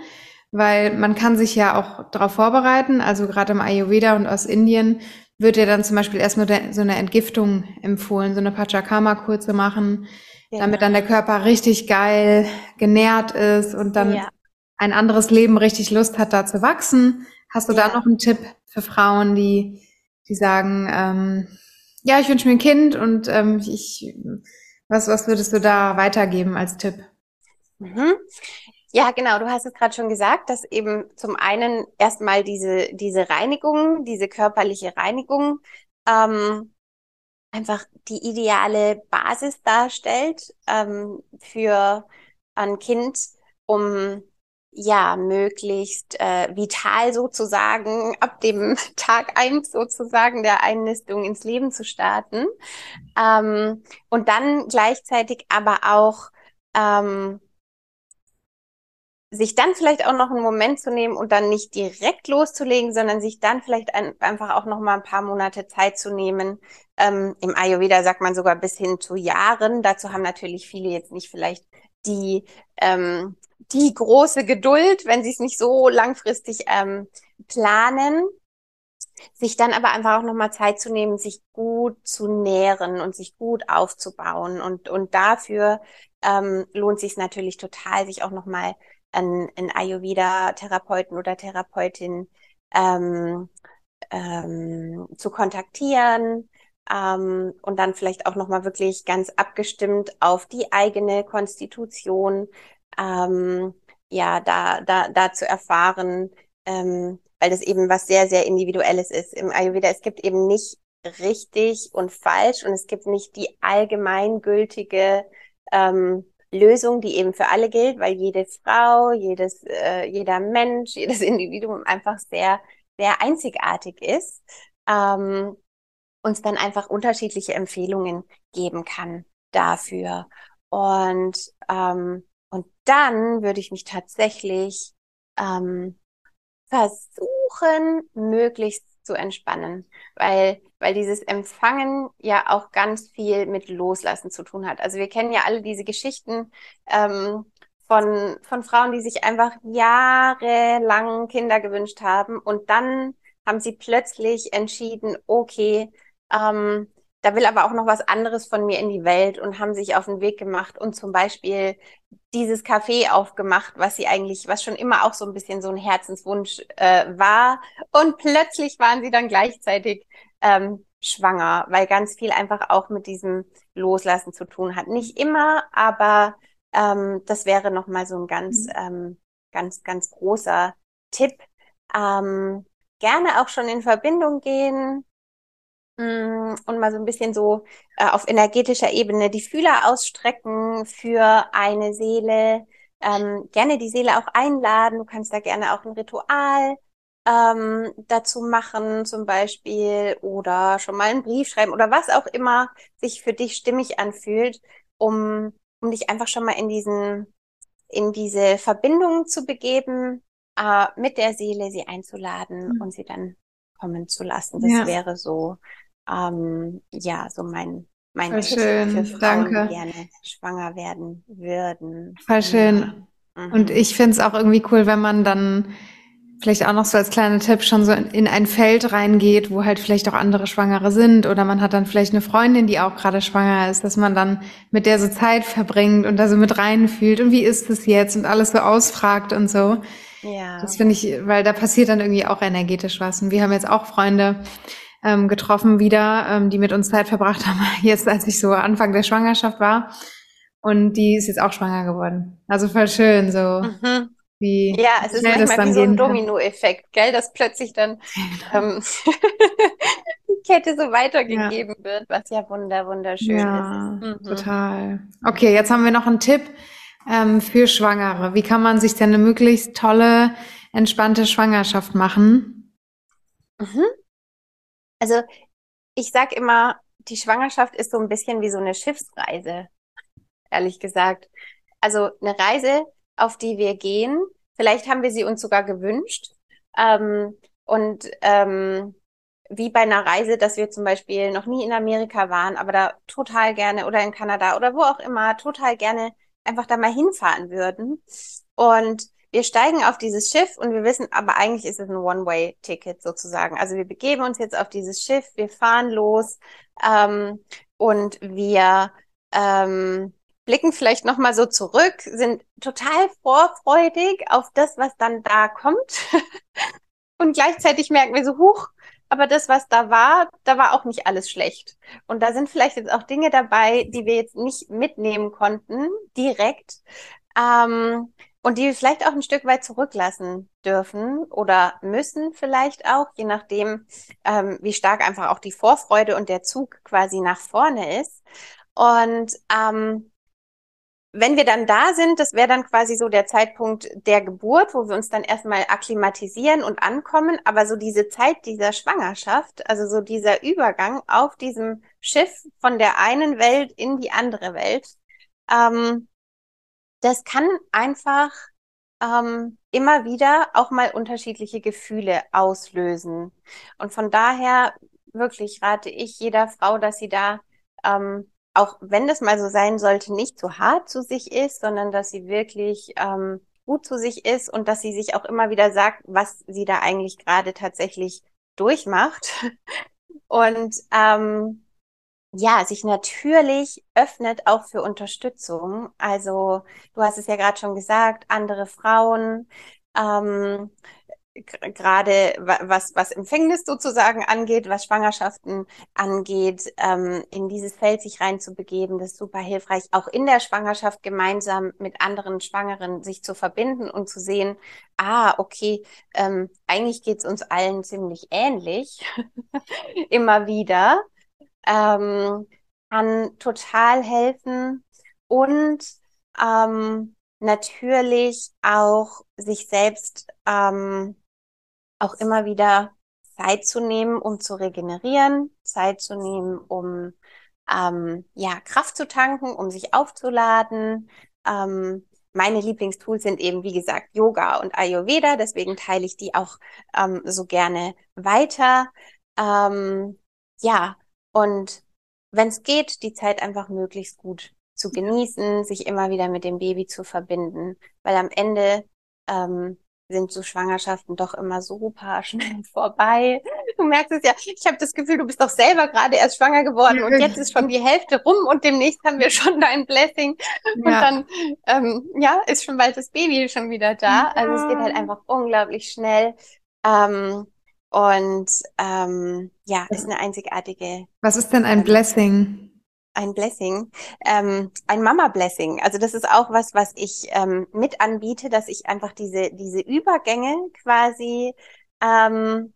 weil man kann sich ja auch darauf vorbereiten. Also gerade im Ayurveda und aus Indien wird ja dann zum Beispiel erstmal so eine Entgiftung empfohlen, so eine Pachakama-Kur zu machen, ja. damit dann der Körper richtig geil genährt ist und dann ja. ein anderes Leben richtig Lust hat, da zu wachsen. Hast du ja. da noch einen Tipp für Frauen, die die sagen, ähm, ja, ich wünsche mir ein Kind und ähm, ich, was, was würdest du da weitergeben als Tipp? Mhm. Ja, genau. Du hast es gerade schon gesagt, dass eben zum einen erstmal diese, diese Reinigung, diese körperliche Reinigung ähm, einfach die ideale Basis darstellt ähm, für ein Kind, um ja, möglichst äh, vital sozusagen ab dem Tag eins sozusagen der Einnistung ins Leben zu starten. Ähm, und dann gleichzeitig aber auch ähm, sich dann vielleicht auch noch einen Moment zu nehmen und dann nicht direkt loszulegen, sondern sich dann vielleicht ein, einfach auch noch mal ein paar Monate Zeit zu nehmen. Ähm, Im Ayurveda sagt man sogar bis hin zu Jahren. Dazu haben natürlich viele jetzt nicht vielleicht die ähm, die große Geduld, wenn sie es nicht so langfristig ähm, planen, sich dann aber einfach auch nochmal Zeit zu nehmen, sich gut zu nähren und sich gut aufzubauen. Und, und dafür ähm, lohnt sich natürlich total, sich auch nochmal einen, einen Ayurveda-Therapeuten oder Therapeutin ähm, ähm, zu kontaktieren, ähm, und dann vielleicht auch nochmal wirklich ganz abgestimmt auf die eigene Konstitution, ähm, ja, da, da, da zu erfahren, ähm, weil das eben was sehr, sehr Individuelles ist. Im Ayurveda, es gibt eben nicht richtig und falsch und es gibt nicht die allgemeingültige ähm, Lösung, die eben für alle gilt, weil jede Frau, jedes, äh, jeder Mensch, jedes Individuum einfach sehr, sehr einzigartig ist, ähm, uns dann einfach unterschiedliche Empfehlungen geben kann dafür. Und, ähm, und dann würde ich mich tatsächlich ähm, versuchen, möglichst zu entspannen, weil, weil dieses Empfangen ja auch ganz viel mit Loslassen zu tun hat. Also wir kennen ja alle diese Geschichten ähm, von, von Frauen, die sich einfach jahrelang Kinder gewünscht haben und dann haben sie plötzlich entschieden, okay, ähm, da will aber auch noch was anderes von mir in die Welt und haben sich auf den Weg gemacht und zum Beispiel dieses Café aufgemacht, was sie eigentlich, was schon immer auch so ein bisschen so ein Herzenswunsch äh, war. Und plötzlich waren sie dann gleichzeitig ähm, schwanger, weil ganz viel einfach auch mit diesem Loslassen zu tun hat. Nicht immer, aber ähm, das wäre nochmal so ein ganz, mhm. ähm, ganz, ganz großer Tipp. Ähm, gerne auch schon in Verbindung gehen und mal so ein bisschen so äh, auf energetischer Ebene die Fühler ausstrecken für eine Seele. Ähm, gerne die Seele auch einladen. Du kannst da gerne auch ein Ritual ähm, dazu machen, zum Beispiel, oder schon mal einen Brief schreiben oder was auch immer sich für dich stimmig anfühlt, um, um dich einfach schon mal in diesen, in diese Verbindung zu begeben, äh, mit der Seele sie einzuladen mhm. und sie dann kommen zu lassen. Das ja. wäre so ähm, ja, so mein, mein Voll Tipp schön. für Frauen, Danke. die gerne schwanger werden würden. Voll schön. Mhm. Und ich finde es auch irgendwie cool, wenn man dann vielleicht auch noch so als kleiner Tipp schon so in ein Feld reingeht, wo halt vielleicht auch andere Schwangere sind oder man hat dann vielleicht eine Freundin, die auch gerade schwanger ist, dass man dann mit der so Zeit verbringt und da so mit reinfühlt und wie ist es jetzt und alles so ausfragt und so. Ja. Das finde ich, weil da passiert dann irgendwie auch energetisch was. Und wir haben jetzt auch Freunde, ähm, getroffen wieder, ähm, die mit uns Zeit verbracht haben, jetzt als ich so Anfang der Schwangerschaft war. Und die ist jetzt auch schwanger geworden. Also voll schön, so. Mhm. Wie ja, es ist manchmal wie so ein Domino-Effekt, gell, dass plötzlich dann ähm, die Kette so weitergegeben ja. wird, was ja wunder wunderschön ja, ist. Mhm. Total. Okay, jetzt haben wir noch einen Tipp ähm, für Schwangere. Wie kann man sich denn eine möglichst tolle, entspannte Schwangerschaft machen? Mhm. Also ich sag immer, die Schwangerschaft ist so ein bisschen wie so eine Schiffsreise, ehrlich gesagt. Also eine Reise, auf die wir gehen. Vielleicht haben wir sie uns sogar gewünscht. Ähm, und ähm, wie bei einer Reise, dass wir zum Beispiel noch nie in Amerika waren, aber da total gerne oder in Kanada oder wo auch immer total gerne einfach da mal hinfahren würden. Und wir steigen auf dieses Schiff und wir wissen, aber eigentlich ist es ein One-Way-Ticket sozusagen. Also wir begeben uns jetzt auf dieses Schiff, wir fahren los ähm, und wir ähm, blicken vielleicht nochmal so zurück, sind total vorfreudig auf das, was dann da kommt. und gleichzeitig merken wir so, huch, aber das, was da war, da war auch nicht alles schlecht. Und da sind vielleicht jetzt auch Dinge dabei, die wir jetzt nicht mitnehmen konnten, direkt. Ähm, und die wir vielleicht auch ein Stück weit zurücklassen dürfen oder müssen vielleicht auch, je nachdem, ähm, wie stark einfach auch die Vorfreude und der Zug quasi nach vorne ist. Und ähm, wenn wir dann da sind, das wäre dann quasi so der Zeitpunkt der Geburt, wo wir uns dann erstmal akklimatisieren und ankommen. Aber so diese Zeit dieser Schwangerschaft, also so dieser Übergang auf diesem Schiff von der einen Welt in die andere Welt, ähm, das kann einfach ähm, immer wieder auch mal unterschiedliche Gefühle auslösen. Und von daher wirklich rate ich jeder Frau, dass sie da, ähm, auch wenn das mal so sein sollte, nicht zu hart zu sich ist, sondern dass sie wirklich ähm, gut zu sich ist und dass sie sich auch immer wieder sagt, was sie da eigentlich gerade tatsächlich durchmacht. Und ähm, ja, sich natürlich öffnet auch für Unterstützung. Also du hast es ja gerade schon gesagt, andere Frauen, ähm, gerade was, was Empfängnis sozusagen angeht, was Schwangerschaften angeht, ähm, in dieses Feld sich reinzubegeben, das ist super hilfreich, auch in der Schwangerschaft gemeinsam mit anderen Schwangeren sich zu verbinden und zu sehen, ah, okay, ähm, eigentlich geht's uns allen ziemlich ähnlich, immer wieder, ähm, kann total helfen und ähm, natürlich auch sich selbst ähm, auch immer wieder Zeit zu nehmen, um zu regenerieren, Zeit zu nehmen, um ähm, ja Kraft zu tanken, um sich aufzuladen. Ähm, meine Lieblingstools sind eben, wie gesagt, Yoga und Ayurveda, deswegen teile ich die auch ähm, so gerne weiter. Ähm, ja, und wenn es geht, die Zeit einfach möglichst gut zu genießen, sich immer wieder mit dem Baby zu verbinden, weil am Ende ähm, sind so Schwangerschaften doch immer super schnell vorbei. Du merkst es ja, ich habe das Gefühl, du bist doch selber gerade erst schwanger geworden und jetzt ist schon die Hälfte rum und demnächst haben wir schon dein Blessing und ja. dann ähm, ja ist schon bald das Baby schon wieder da. Ja. Also es geht halt einfach unglaublich schnell. Ähm, und ähm, ja, ist eine einzigartige. Was ist denn ein Blessing? Ein Blessing, ähm, ein Mama-Blessing. Also das ist auch was, was ich ähm, mit anbiete, dass ich einfach diese, diese Übergänge quasi ähm,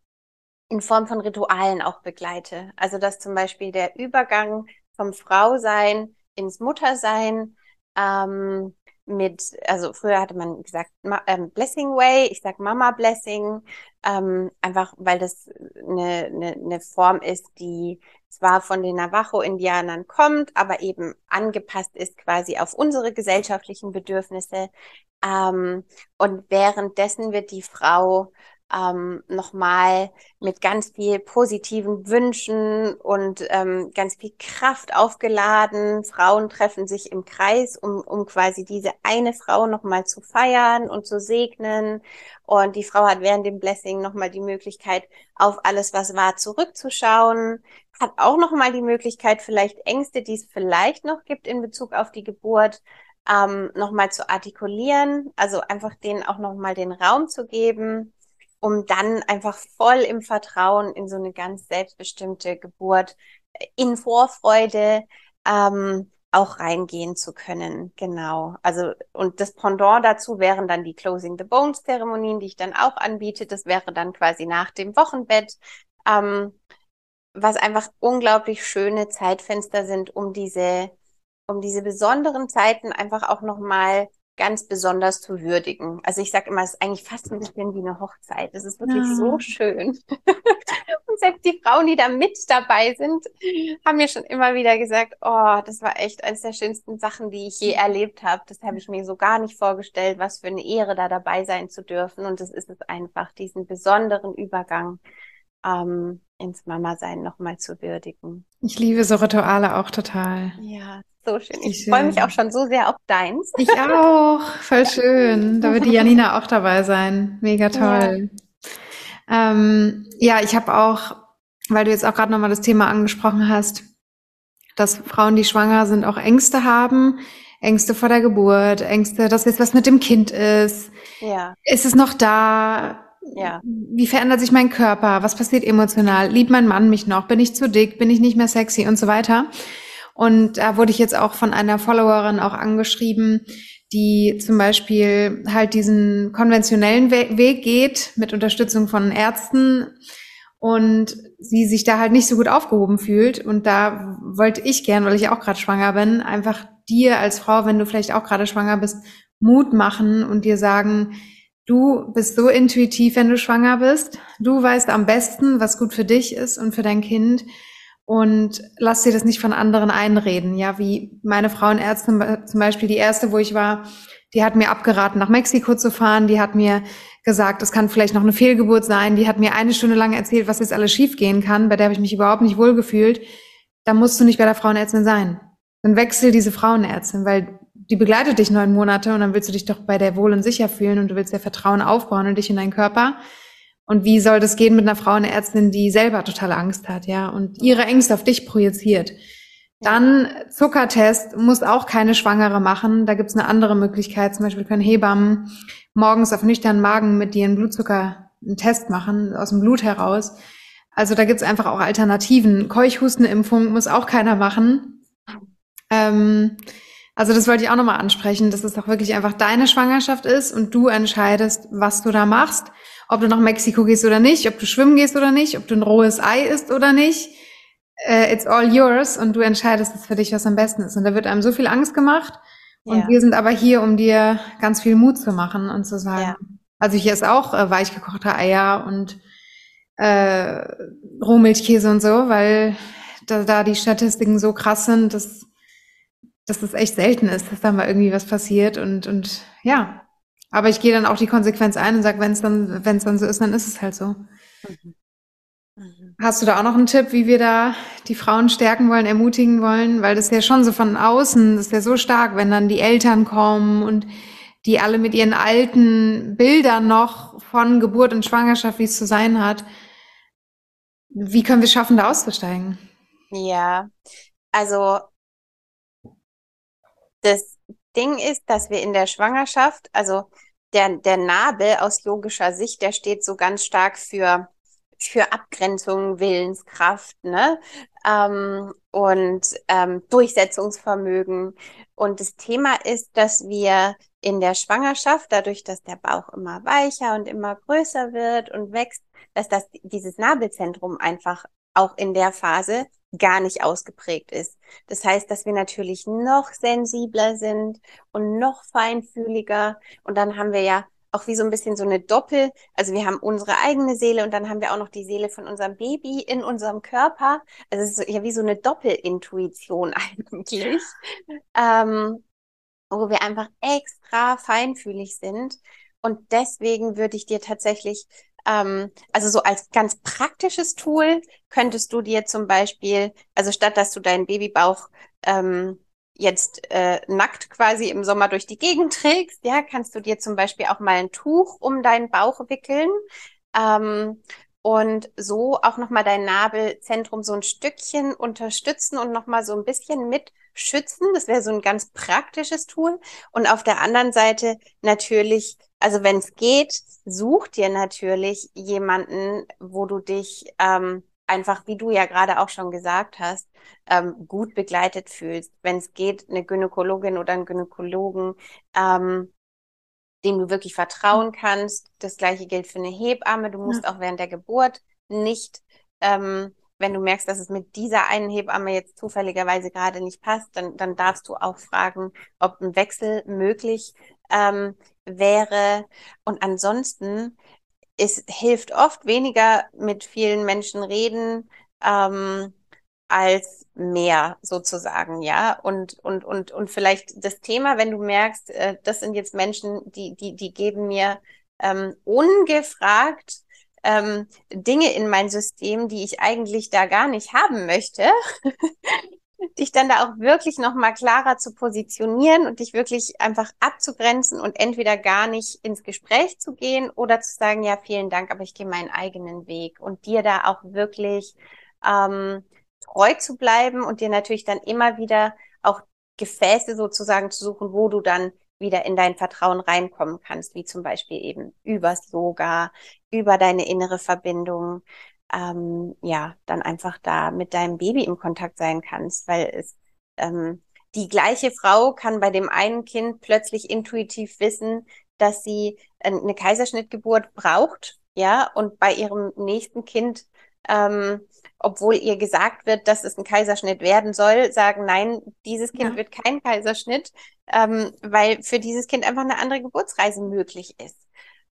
in Form von Ritualen auch begleite. Also dass zum Beispiel der Übergang vom Frausein ins Muttersein ähm, mit, also früher hatte man gesagt ähm, Blessing Way, ich sag Mama Blessing, ähm, einfach weil das eine, eine, eine Form ist, die zwar von den Navajo-Indianern kommt, aber eben angepasst ist quasi auf unsere gesellschaftlichen Bedürfnisse. Ähm, und währenddessen wird die Frau ähm, nochmal mit ganz viel positiven Wünschen und ähm, ganz viel Kraft aufgeladen. Frauen treffen sich im Kreis, um, um quasi diese eine Frau nochmal zu feiern und zu segnen. Und die Frau hat während dem Blessing nochmal die Möglichkeit, auf alles, was war, zurückzuschauen. Hat auch nochmal die Möglichkeit, vielleicht Ängste, die es vielleicht noch gibt in Bezug auf die Geburt, ähm, nochmal zu artikulieren. Also einfach denen auch nochmal den Raum zu geben um dann einfach voll im Vertrauen in so eine ganz selbstbestimmte Geburt äh, in Vorfreude ähm, auch reingehen zu können. Genau. Also, und das Pendant dazu wären dann die Closing the Bones Zeremonien, die ich dann auch anbiete. Das wäre dann quasi nach dem Wochenbett, ähm, was einfach unglaublich schöne Zeitfenster sind, um diese, um diese besonderen Zeiten einfach auch nochmal ganz besonders zu würdigen. Also ich sage immer, es ist eigentlich fast ein bisschen wie eine Hochzeit. Es ist wirklich ja. so schön. und selbst die Frauen, die da mit dabei sind, haben mir schon immer wieder gesagt, oh, das war echt eines der schönsten Sachen, die ich je erlebt habe. Das habe ich mir so gar nicht vorgestellt, was für eine Ehre da dabei sein zu dürfen. Und es ist es einfach, diesen besonderen Übergang ähm, ins Mama-Sein nochmal zu würdigen. Ich liebe so Rituale auch total. Ja, so schön. Ich freue mich auch schon so sehr auf deins. Ich auch. Voll schön. Da wird die Janina auch dabei sein. Mega toll. Ja, ähm, ja ich habe auch, weil du jetzt auch gerade nochmal das Thema angesprochen hast, dass Frauen, die schwanger sind, auch Ängste haben. Ängste vor der Geburt, Ängste, dass jetzt was mit dem Kind ist. Ja. Ist es noch da? Ja. Wie verändert sich mein Körper? Was passiert emotional? Liebt mein Mann mich noch? Bin ich zu dick? Bin ich nicht mehr sexy und so weiter? Und da wurde ich jetzt auch von einer Followerin auch angeschrieben, die zum Beispiel halt diesen konventionellen Weg geht mit Unterstützung von Ärzten und sie sich da halt nicht so gut aufgehoben fühlt. Und da wollte ich gern, weil ich auch gerade schwanger bin, einfach dir als Frau, wenn du vielleicht auch gerade schwanger bist, Mut machen und dir sagen, du bist so intuitiv, wenn du schwanger bist. Du weißt am besten, was gut für dich ist und für dein Kind und lass dir das nicht von anderen einreden. Ja, wie meine Frauenärztin zum Beispiel, die erste, wo ich war, die hat mir abgeraten, nach Mexiko zu fahren. Die hat mir gesagt, es kann vielleicht noch eine Fehlgeburt sein. Die hat mir eine Stunde lang erzählt, was jetzt alles schiefgehen kann. Bei der habe ich mich überhaupt nicht wohlgefühlt. Da musst du nicht bei der Frauenärztin sein. Dann wechsel diese Frauenärztin, weil die begleitet dich neun Monate und dann willst du dich doch bei der wohl und sicher fühlen und du willst ja Vertrauen aufbauen und dich in deinen Körper. Und wie soll das gehen mit einer Frauenärztin, die selber totale Angst hat, ja, und ihre Ängste auf dich projiziert? Dann Zuckertest muss auch keine Schwangere machen. Da gibt's eine andere Möglichkeit. Zum Beispiel können Hebammen morgens auf nüchternen Magen mit dir einen Blutzucker einen Test machen aus dem Blut heraus. Also da gibt's einfach auch Alternativen. Keuchhustenimpfung muss auch keiner machen. Ähm, also das wollte ich auch nochmal ansprechen, dass es doch wirklich einfach deine Schwangerschaft ist und du entscheidest, was du da machst, ob du nach Mexiko gehst oder nicht, ob du schwimmen gehst oder nicht, ob du ein rohes Ei isst oder nicht. Uh, it's all yours und du entscheidest es für dich, was am besten ist. Und da wird einem so viel Angst gemacht. Und ja. wir sind aber hier, um dir ganz viel Mut zu machen und zu sagen, ja. also hier ist auch äh, weichgekochte Eier und äh, Rohmilchkäse und so, weil da, da die Statistiken so krass sind, dass dass das echt selten ist, dass da mal irgendwie was passiert und, und ja. Aber ich gehe dann auch die Konsequenz ein und sage, wenn es dann, wenn es dann so ist, dann ist es halt so. Mhm. Mhm. Hast du da auch noch einen Tipp, wie wir da die Frauen stärken wollen, ermutigen wollen? Weil das ist ja schon so von außen, das ist ja so stark, wenn dann die Eltern kommen und die alle mit ihren alten Bildern noch von Geburt und Schwangerschaft, wie es zu sein hat. Wie können wir es schaffen, da auszusteigen? Ja, also das Ding ist, dass wir in der Schwangerschaft, also der, der Nabel aus logischer Sicht, der steht so ganz stark für, für Abgrenzung, Willenskraft, ne? Ähm, und ähm, Durchsetzungsvermögen. Und das Thema ist, dass wir in der Schwangerschaft, dadurch, dass der Bauch immer weicher und immer größer wird und wächst, dass das dieses Nabelzentrum einfach auch in der Phase gar nicht ausgeprägt ist. Das heißt, dass wir natürlich noch sensibler sind und noch feinfühliger. Und dann haben wir ja auch wie so ein bisschen so eine Doppel, also wir haben unsere eigene Seele und dann haben wir auch noch die Seele von unserem Baby in unserem Körper. Also es ist ja wie so eine Doppelintuition eigentlich, ähm, wo wir einfach extra feinfühlig sind. Und deswegen würde ich dir tatsächlich ähm, also so als ganz praktisches Tool könntest du dir zum Beispiel, also statt dass du deinen Babybauch ähm, jetzt äh, nackt quasi im Sommer durch die Gegend trägst, ja, kannst du dir zum Beispiel auch mal ein Tuch um deinen Bauch wickeln. Ähm, und so auch nochmal dein Nabelzentrum so ein Stückchen unterstützen und nochmal so ein bisschen mitschützen. Das wäre so ein ganz praktisches Tool. Und auf der anderen Seite natürlich, also wenn es geht, such dir natürlich jemanden, wo du dich ähm, einfach, wie du ja gerade auch schon gesagt hast, ähm, gut begleitet fühlst. Wenn es geht, eine Gynäkologin oder einen Gynäkologen, ähm, dem du wirklich vertrauen kannst. Das gleiche gilt für eine Hebamme. Du musst ja. auch während der Geburt nicht, ähm, wenn du merkst, dass es mit dieser einen Hebamme jetzt zufälligerweise gerade nicht passt, dann, dann darfst du auch fragen, ob ein Wechsel möglich ähm, wäre. Und ansonsten, es hilft oft weniger mit vielen Menschen reden. Ähm, als mehr sozusagen, ja. Und, und, und, und vielleicht das Thema, wenn du merkst, äh, das sind jetzt Menschen, die, die, die geben mir ähm, ungefragt ähm, Dinge in mein System, die ich eigentlich da gar nicht haben möchte, dich dann da auch wirklich nochmal klarer zu positionieren und dich wirklich einfach abzugrenzen und entweder gar nicht ins Gespräch zu gehen oder zu sagen, ja, vielen Dank, aber ich gehe meinen eigenen Weg. Und dir da auch wirklich ähm, treu zu bleiben und dir natürlich dann immer wieder auch Gefäße sozusagen zu suchen, wo du dann wieder in dein Vertrauen reinkommen kannst, wie zum Beispiel eben übers Yoga, über deine innere Verbindung, ähm, ja, dann einfach da mit deinem Baby im Kontakt sein kannst, weil es ähm, die gleiche Frau kann bei dem einen Kind plötzlich intuitiv wissen, dass sie eine Kaiserschnittgeburt braucht, ja, und bei ihrem nächsten Kind ähm, obwohl ihr gesagt wird, dass es ein Kaiserschnitt werden soll, sagen, nein, dieses Kind ja. wird kein Kaiserschnitt, ähm, weil für dieses Kind einfach eine andere Geburtsreise möglich ist.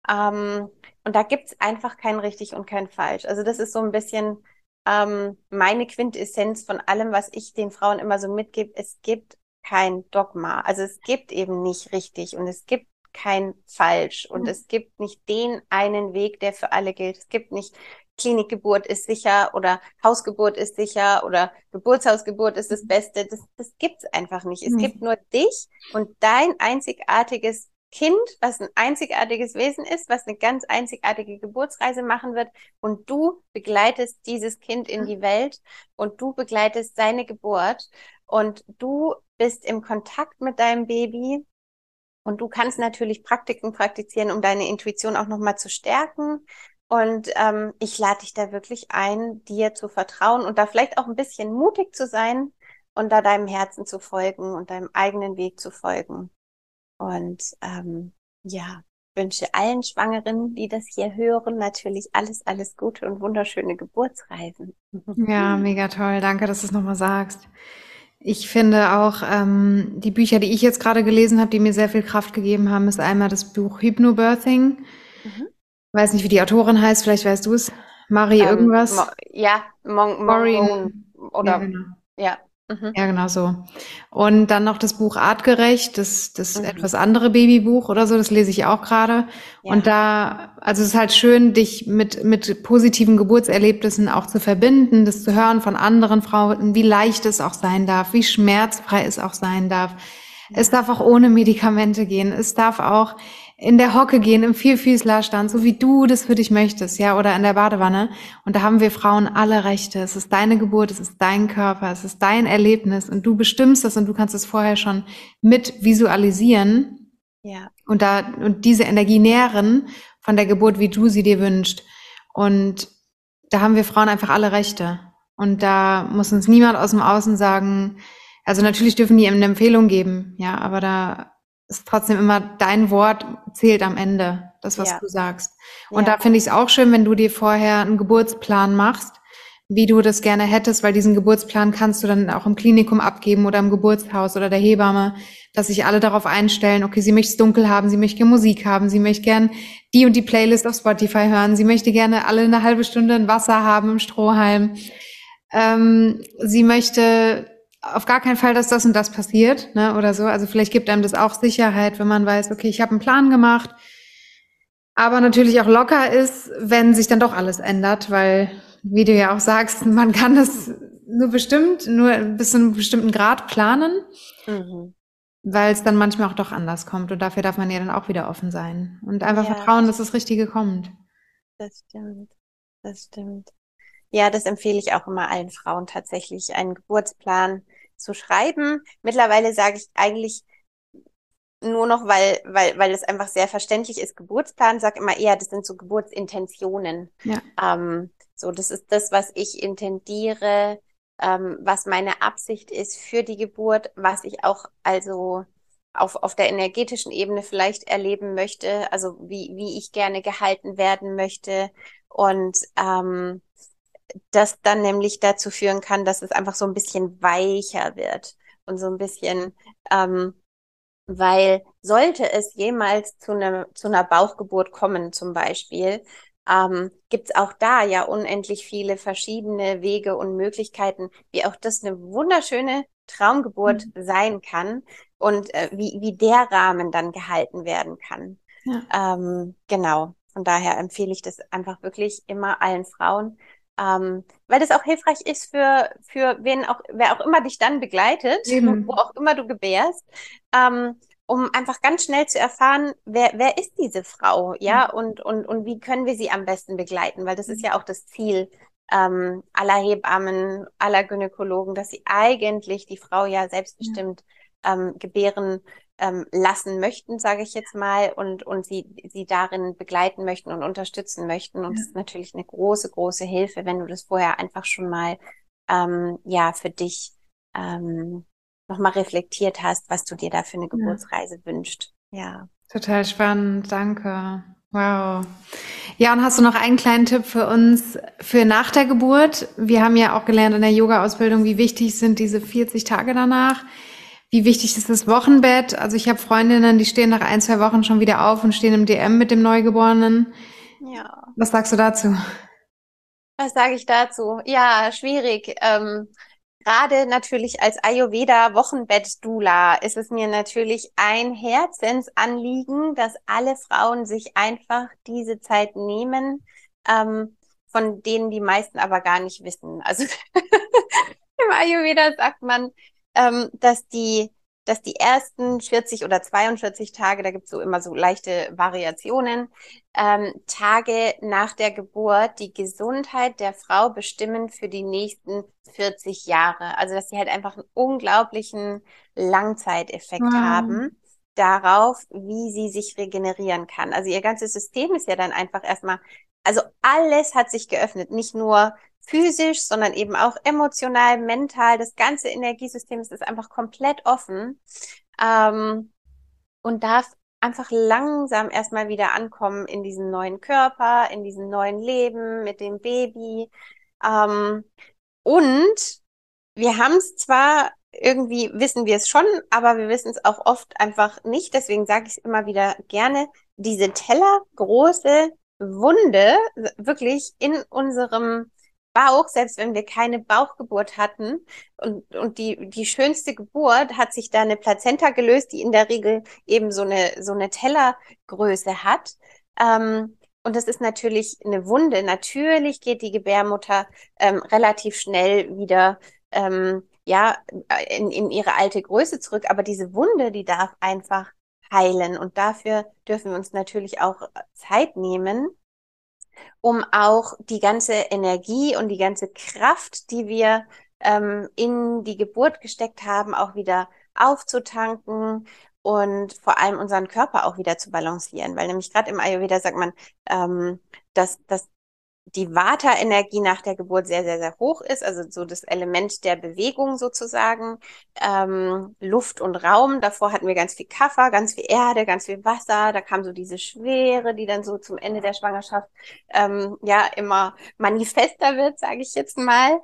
Ähm, und da gibt's einfach kein richtig und kein falsch. Also das ist so ein bisschen ähm, meine Quintessenz von allem, was ich den Frauen immer so mitgebe. Es gibt kein Dogma. Also es gibt eben nicht richtig und es gibt kein falsch und mhm. es gibt nicht den einen Weg, der für alle gilt. Es gibt nicht Klinikgeburt ist sicher oder Hausgeburt ist sicher oder Geburtshausgeburt ist das mhm. Beste. Das, das gibt's einfach nicht. Es mhm. gibt nur dich und dein einzigartiges Kind, was ein einzigartiges Wesen ist, was eine ganz einzigartige Geburtsreise machen wird und du begleitest dieses Kind in die Welt und du begleitest seine Geburt und du bist im Kontakt mit deinem Baby und du kannst natürlich Praktiken praktizieren, um deine Intuition auch nochmal zu stärken Und ähm, ich lade dich da wirklich ein, dir zu vertrauen und da vielleicht auch ein bisschen mutig zu sein und da deinem Herzen zu folgen und deinem eigenen Weg zu folgen. Und ähm, ja, wünsche allen Schwangeren, die das hier hören, natürlich alles, alles Gute und wunderschöne Geburtsreisen. Ja, mega toll. Danke, dass du es nochmal sagst. Ich finde auch ähm, die Bücher, die ich jetzt gerade gelesen habe, die mir sehr viel Kraft gegeben haben, ist einmal das Buch Hypnobirthing. Mhm. Weiß nicht, wie die Autorin heißt, vielleicht weißt du es. Marie ähm, irgendwas. Mo ja, Mon Maureen. Oder ja, genau. ja. Mhm. Ja, genau so. Und dann noch das Buch Artgerecht, das, das mhm. etwas andere Babybuch oder so, das lese ich auch gerade. Ja. Und da, also es ist halt schön, dich mit, mit positiven Geburtserlebnissen auch zu verbinden, das zu hören von anderen Frauen, wie leicht es auch sein darf, wie schmerzfrei es auch sein darf. Es darf auch ohne Medikamente gehen. Es darf auch in der Hocke gehen, im Vierfüßlerstand, so wie du das für dich möchtest, ja, oder in der Badewanne. Und da haben wir Frauen alle Rechte. Es ist deine Geburt, es ist dein Körper, es ist dein Erlebnis und du bestimmst das und du kannst es vorher schon mit visualisieren. Ja. Und da, und diese Energie nähren von der Geburt, wie du sie dir wünschst. Und da haben wir Frauen einfach alle Rechte. Und da muss uns niemand aus dem Außen sagen, also natürlich dürfen die eine Empfehlung geben, ja, aber da ist trotzdem immer dein Wort zählt am Ende, das, was ja. du sagst. Und ja. da finde ich es auch schön, wenn du dir vorher einen Geburtsplan machst, wie du das gerne hättest, weil diesen Geburtsplan kannst du dann auch im Klinikum abgeben oder im Geburtshaus oder der Hebamme, dass sich alle darauf einstellen, okay, sie möchte es dunkel haben, sie möchte gerne Musik haben, sie möchte gern die und die Playlist auf Spotify hören, sie möchte gerne alle eine halbe Stunde ein Wasser haben im Strohhalm. Ähm, sie möchte auf gar keinen Fall, dass das und das passiert, ne, oder so. Also vielleicht gibt einem das auch Sicherheit, wenn man weiß, okay, ich habe einen Plan gemacht, aber natürlich auch locker ist, wenn sich dann doch alles ändert, weil, wie du ja auch sagst, man kann das nur bestimmt, nur bis zu einem bestimmten Grad planen, mhm. weil es dann manchmal auch doch anders kommt und dafür darf man ja dann auch wieder offen sein und einfach ja. vertrauen, dass das Richtige kommt. Das stimmt, das stimmt. Ja, das empfehle ich auch immer allen Frauen tatsächlich, einen Geburtsplan zu schreiben. Mittlerweile sage ich eigentlich nur noch, weil, weil, weil es einfach sehr verständlich ist, Geburtsplan, sag immer eher, das sind so Geburtsintentionen. Ja. Ähm, so, das ist das, was ich intendiere, ähm, was meine Absicht ist für die Geburt, was ich auch also auf, auf der energetischen Ebene vielleicht erleben möchte, also wie, wie ich gerne gehalten werden möchte. Und ähm, das dann nämlich dazu führen kann, dass es einfach so ein bisschen weicher wird und so ein bisschen, ähm, weil sollte es jemals zu einer, zu einer Bauchgeburt kommen zum Beispiel, ähm, gibt es auch da ja unendlich viele verschiedene Wege und Möglichkeiten, wie auch das eine wunderschöne Traumgeburt mhm. sein kann und äh, wie, wie der Rahmen dann gehalten werden kann. Ja. Ähm, genau. Von daher empfehle ich das einfach wirklich immer allen Frauen, ähm, weil das auch hilfreich ist für, für wen auch, wer auch immer dich dann begleitet, Eben. wo auch immer du gebärst, ähm, um einfach ganz schnell zu erfahren, wer, wer ist diese Frau, ja, mhm. und, und, und wie können wir sie am besten begleiten, weil das ist ja auch das Ziel ähm, aller Hebammen, aller Gynäkologen, dass sie eigentlich die Frau ja selbstbestimmt ähm, gebären ähm, lassen möchten, sage ich jetzt mal, und, und sie, sie darin begleiten möchten und unterstützen möchten. Und ja. das ist natürlich eine große, große Hilfe, wenn du das vorher einfach schon mal ähm, ja für dich ähm, nochmal reflektiert hast, was du dir da für eine Geburtsreise ja. wünschst. Ja. Total spannend, danke. Wow. Ja, und hast du noch einen kleinen Tipp für uns für nach der Geburt? Wir haben ja auch gelernt in der Yoga-Ausbildung, wie wichtig sind diese 40 Tage danach. Wie wichtig ist das Wochenbett? Also ich habe Freundinnen, die stehen nach ein, zwei Wochen schon wieder auf und stehen im DM mit dem Neugeborenen. Ja. Was sagst du dazu? Was sage ich dazu? Ja, schwierig. Ähm, Gerade natürlich als Ayurveda-Wochenbett-Dula ist es mir natürlich ein Herzensanliegen, dass alle Frauen sich einfach diese Zeit nehmen, ähm, von denen die meisten aber gar nicht wissen. Also im Ayurveda sagt man, ähm, dass die dass die ersten 40 oder 42 Tage, da gibt's so immer so leichte Variationen, ähm, Tage nach der Geburt die Gesundheit der Frau bestimmen für die nächsten 40 Jahre. Also dass sie halt einfach einen unglaublichen Langzeiteffekt wow. haben darauf, wie sie sich regenerieren kann. Also ihr ganzes System ist ja dann einfach erstmal Also alles hat sich geöffnet, nicht nur physisch, sondern eben auch emotional, mental. Das ganze Energiesystem ist einfach komplett offen ähm, und darf einfach langsam erstmal wieder ankommen in diesen neuen Körper, in diesem neuen Leben mit dem Baby. Ähm, und wir haben es zwar irgendwie wissen wir es schon, aber wir wissen es auch oft einfach nicht. Deswegen sage ich es immer wieder gerne. Diese tellergroße Wunde wirklich in unserem Bauch, selbst wenn wir keine Bauchgeburt hatten und, und die, die schönste Geburt hat sich da eine Plazenta gelöst, die in der Regel eben so eine, so eine Tellergröße hat. Ähm, und das ist natürlich eine Wunde. Natürlich geht die Gebärmutter ähm, relativ schnell wieder ähm, ja in, in ihre alte Größe zurück. Aber diese Wunde, die darf einfach heilen. Und dafür dürfen wir uns natürlich auch Zeit nehmen um auch die ganze Energie und die ganze Kraft, die wir ähm, in die Geburt gesteckt haben, auch wieder aufzutanken und vor allem unseren Körper auch wieder zu balancieren. Weil nämlich gerade im Ayurveda sagt man, ähm, dass, dass die Vata-Energie nach der Geburt sehr, sehr, sehr hoch ist, also so das Element der Bewegung sozusagen, ähm, Luft und Raum. Davor hatten wir ganz viel Kaffer, ganz viel Erde, ganz viel Wasser. Da kam so diese Schwere, die dann so zum Ende der Schwangerschaft ähm, ja immer manifester wird, sage ich jetzt mal.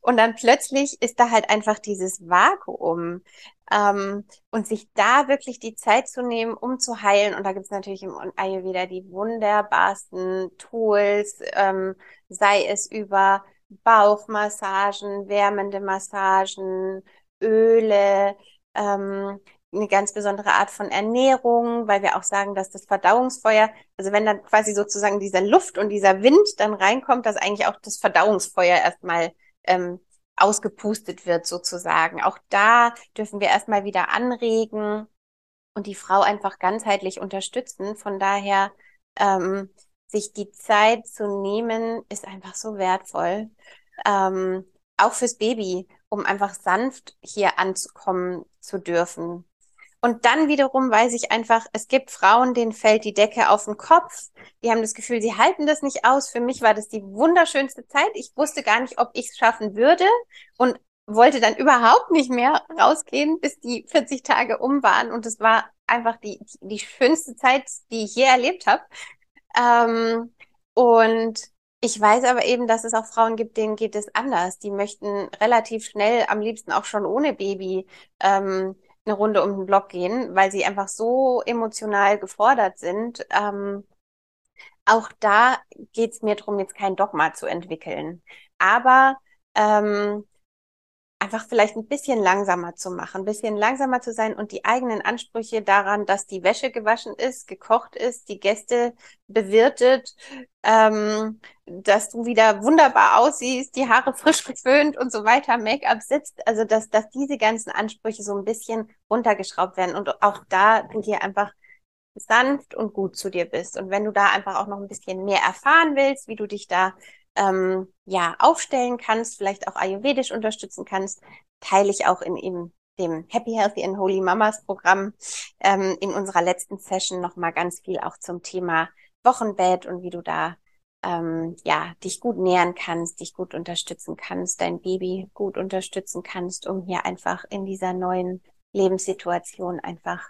Und dann plötzlich ist da halt einfach dieses Vakuum. Ähm, und sich da wirklich die Zeit zu nehmen, um zu heilen. Und da gibt es natürlich im Ayurveda die wunderbarsten Tools, ähm, sei es über Bauchmassagen, wärmende Massagen, Öle, ähm, eine ganz besondere Art von Ernährung, weil wir auch sagen, dass das Verdauungsfeuer, also wenn dann quasi sozusagen dieser Luft und dieser Wind dann reinkommt, dass eigentlich auch das Verdauungsfeuer erstmal ähm, ausgepustet wird sozusagen. Auch da dürfen wir erstmal wieder anregen und die Frau einfach ganzheitlich unterstützen. Von daher ähm, sich die Zeit zu nehmen, ist einfach so wertvoll. Ähm, auch fürs Baby, um einfach sanft hier anzukommen zu dürfen. Und dann wiederum weiß ich einfach, es gibt Frauen, denen fällt die Decke auf den Kopf. Die haben das Gefühl, sie halten das nicht aus. Für mich war das die wunderschönste Zeit. Ich wusste gar nicht, ob ich es schaffen würde und wollte dann überhaupt nicht mehr rausgehen, bis die 40 Tage um waren. Und es war einfach die, die schönste Zeit, die ich je erlebt habe. Ähm, und ich weiß aber eben, dass es auch Frauen gibt, denen geht es anders. Die möchten relativ schnell, am liebsten auch schon ohne Baby, ähm, eine Runde um den Block gehen, weil sie einfach so emotional gefordert sind. Ähm, auch da geht es mir darum, jetzt kein Dogma zu entwickeln. Aber ähm, einfach vielleicht ein bisschen langsamer zu machen, ein bisschen langsamer zu sein und die eigenen Ansprüche daran, dass die Wäsche gewaschen ist, gekocht ist, die Gäste bewirtet, ähm, dass du wieder wunderbar aussiehst, die Haare frisch geföhnt und so weiter, Make-up sitzt, also dass, dass diese ganzen Ansprüche so ein bisschen runtergeschraubt werden und auch da du dir einfach sanft und gut zu dir bist. Und wenn du da einfach auch noch ein bisschen mehr erfahren willst, wie du dich da ähm, ja, aufstellen kannst, vielleicht auch ayurvedisch unterstützen kannst, teile ich auch in, in dem Happy Healthy and Holy Mamas Programm ähm, in unserer letzten Session nochmal ganz viel auch zum Thema Wochenbett und wie du da ähm, ja dich gut nähern kannst, dich gut unterstützen kannst, dein Baby gut unterstützen kannst, um hier einfach in dieser neuen Lebenssituation einfach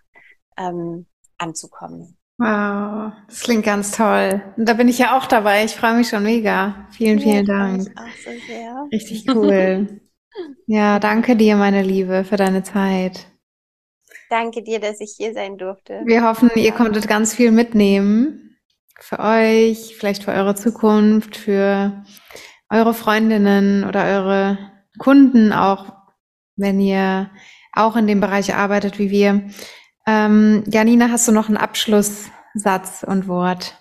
ähm, anzukommen. Wow, das klingt ganz toll. Und da bin ich ja auch dabei. Ich freue mich schon mega. Vielen, vielen ja, Dank. auch so sehr. Richtig cool. ja, danke dir, meine Liebe, für deine Zeit. Danke dir, dass ich hier sein durfte. Wir hoffen, ihr konntet ganz viel mitnehmen. Für euch, vielleicht für eure Zukunft, für eure Freundinnen oder eure Kunden auch, wenn ihr auch in dem Bereich arbeitet wie wir. Ähm, Janina, hast du noch einen Abschlusssatz und Wort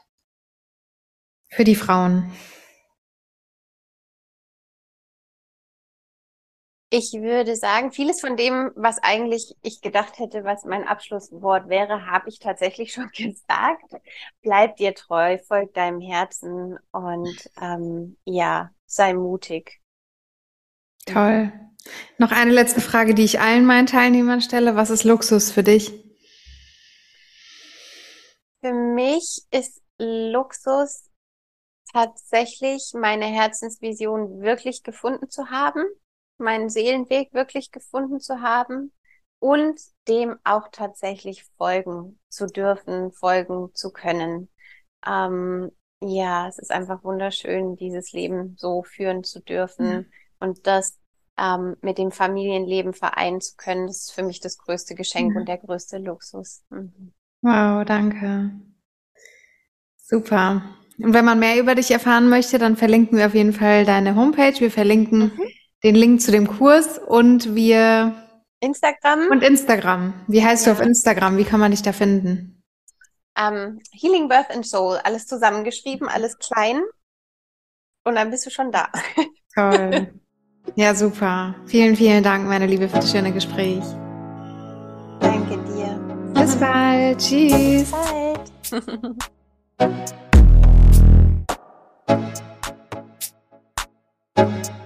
für die Frauen? Ich würde sagen, vieles von dem, was eigentlich ich gedacht hätte, was mein Abschlusswort wäre, habe ich tatsächlich schon gesagt. Bleib dir treu, folg deinem Herzen und ähm, ja, sei mutig. Toll. Noch eine letzte Frage, die ich allen meinen Teilnehmern stelle. Was ist Luxus für dich? Für mich ist Luxus tatsächlich meine Herzensvision wirklich gefunden zu haben, meinen Seelenweg wirklich gefunden zu haben und dem auch tatsächlich folgen zu dürfen, folgen zu können. Ähm, ja, es ist einfach wunderschön, dieses Leben so führen zu dürfen mhm. und das ähm, mit dem Familienleben vereinen zu können. Das ist für mich das größte Geschenk mhm. und der größte Luxus. Mhm. Wow, danke. Super. Und wenn man mehr über dich erfahren möchte, dann verlinken wir auf jeden Fall deine Homepage. Wir verlinken mhm. den Link zu dem Kurs und wir Instagram. Und Instagram. Wie heißt ja. du auf Instagram? Wie kann man dich da finden? Um, ähm, Healing Birth and Soul. Alles zusammengeschrieben, alles klein. Und dann bist du schon da. Toll. Ja, super. Vielen, vielen Dank, meine Liebe, für das schöne Gespräch. Bis bald. Tschüss. Bis bald.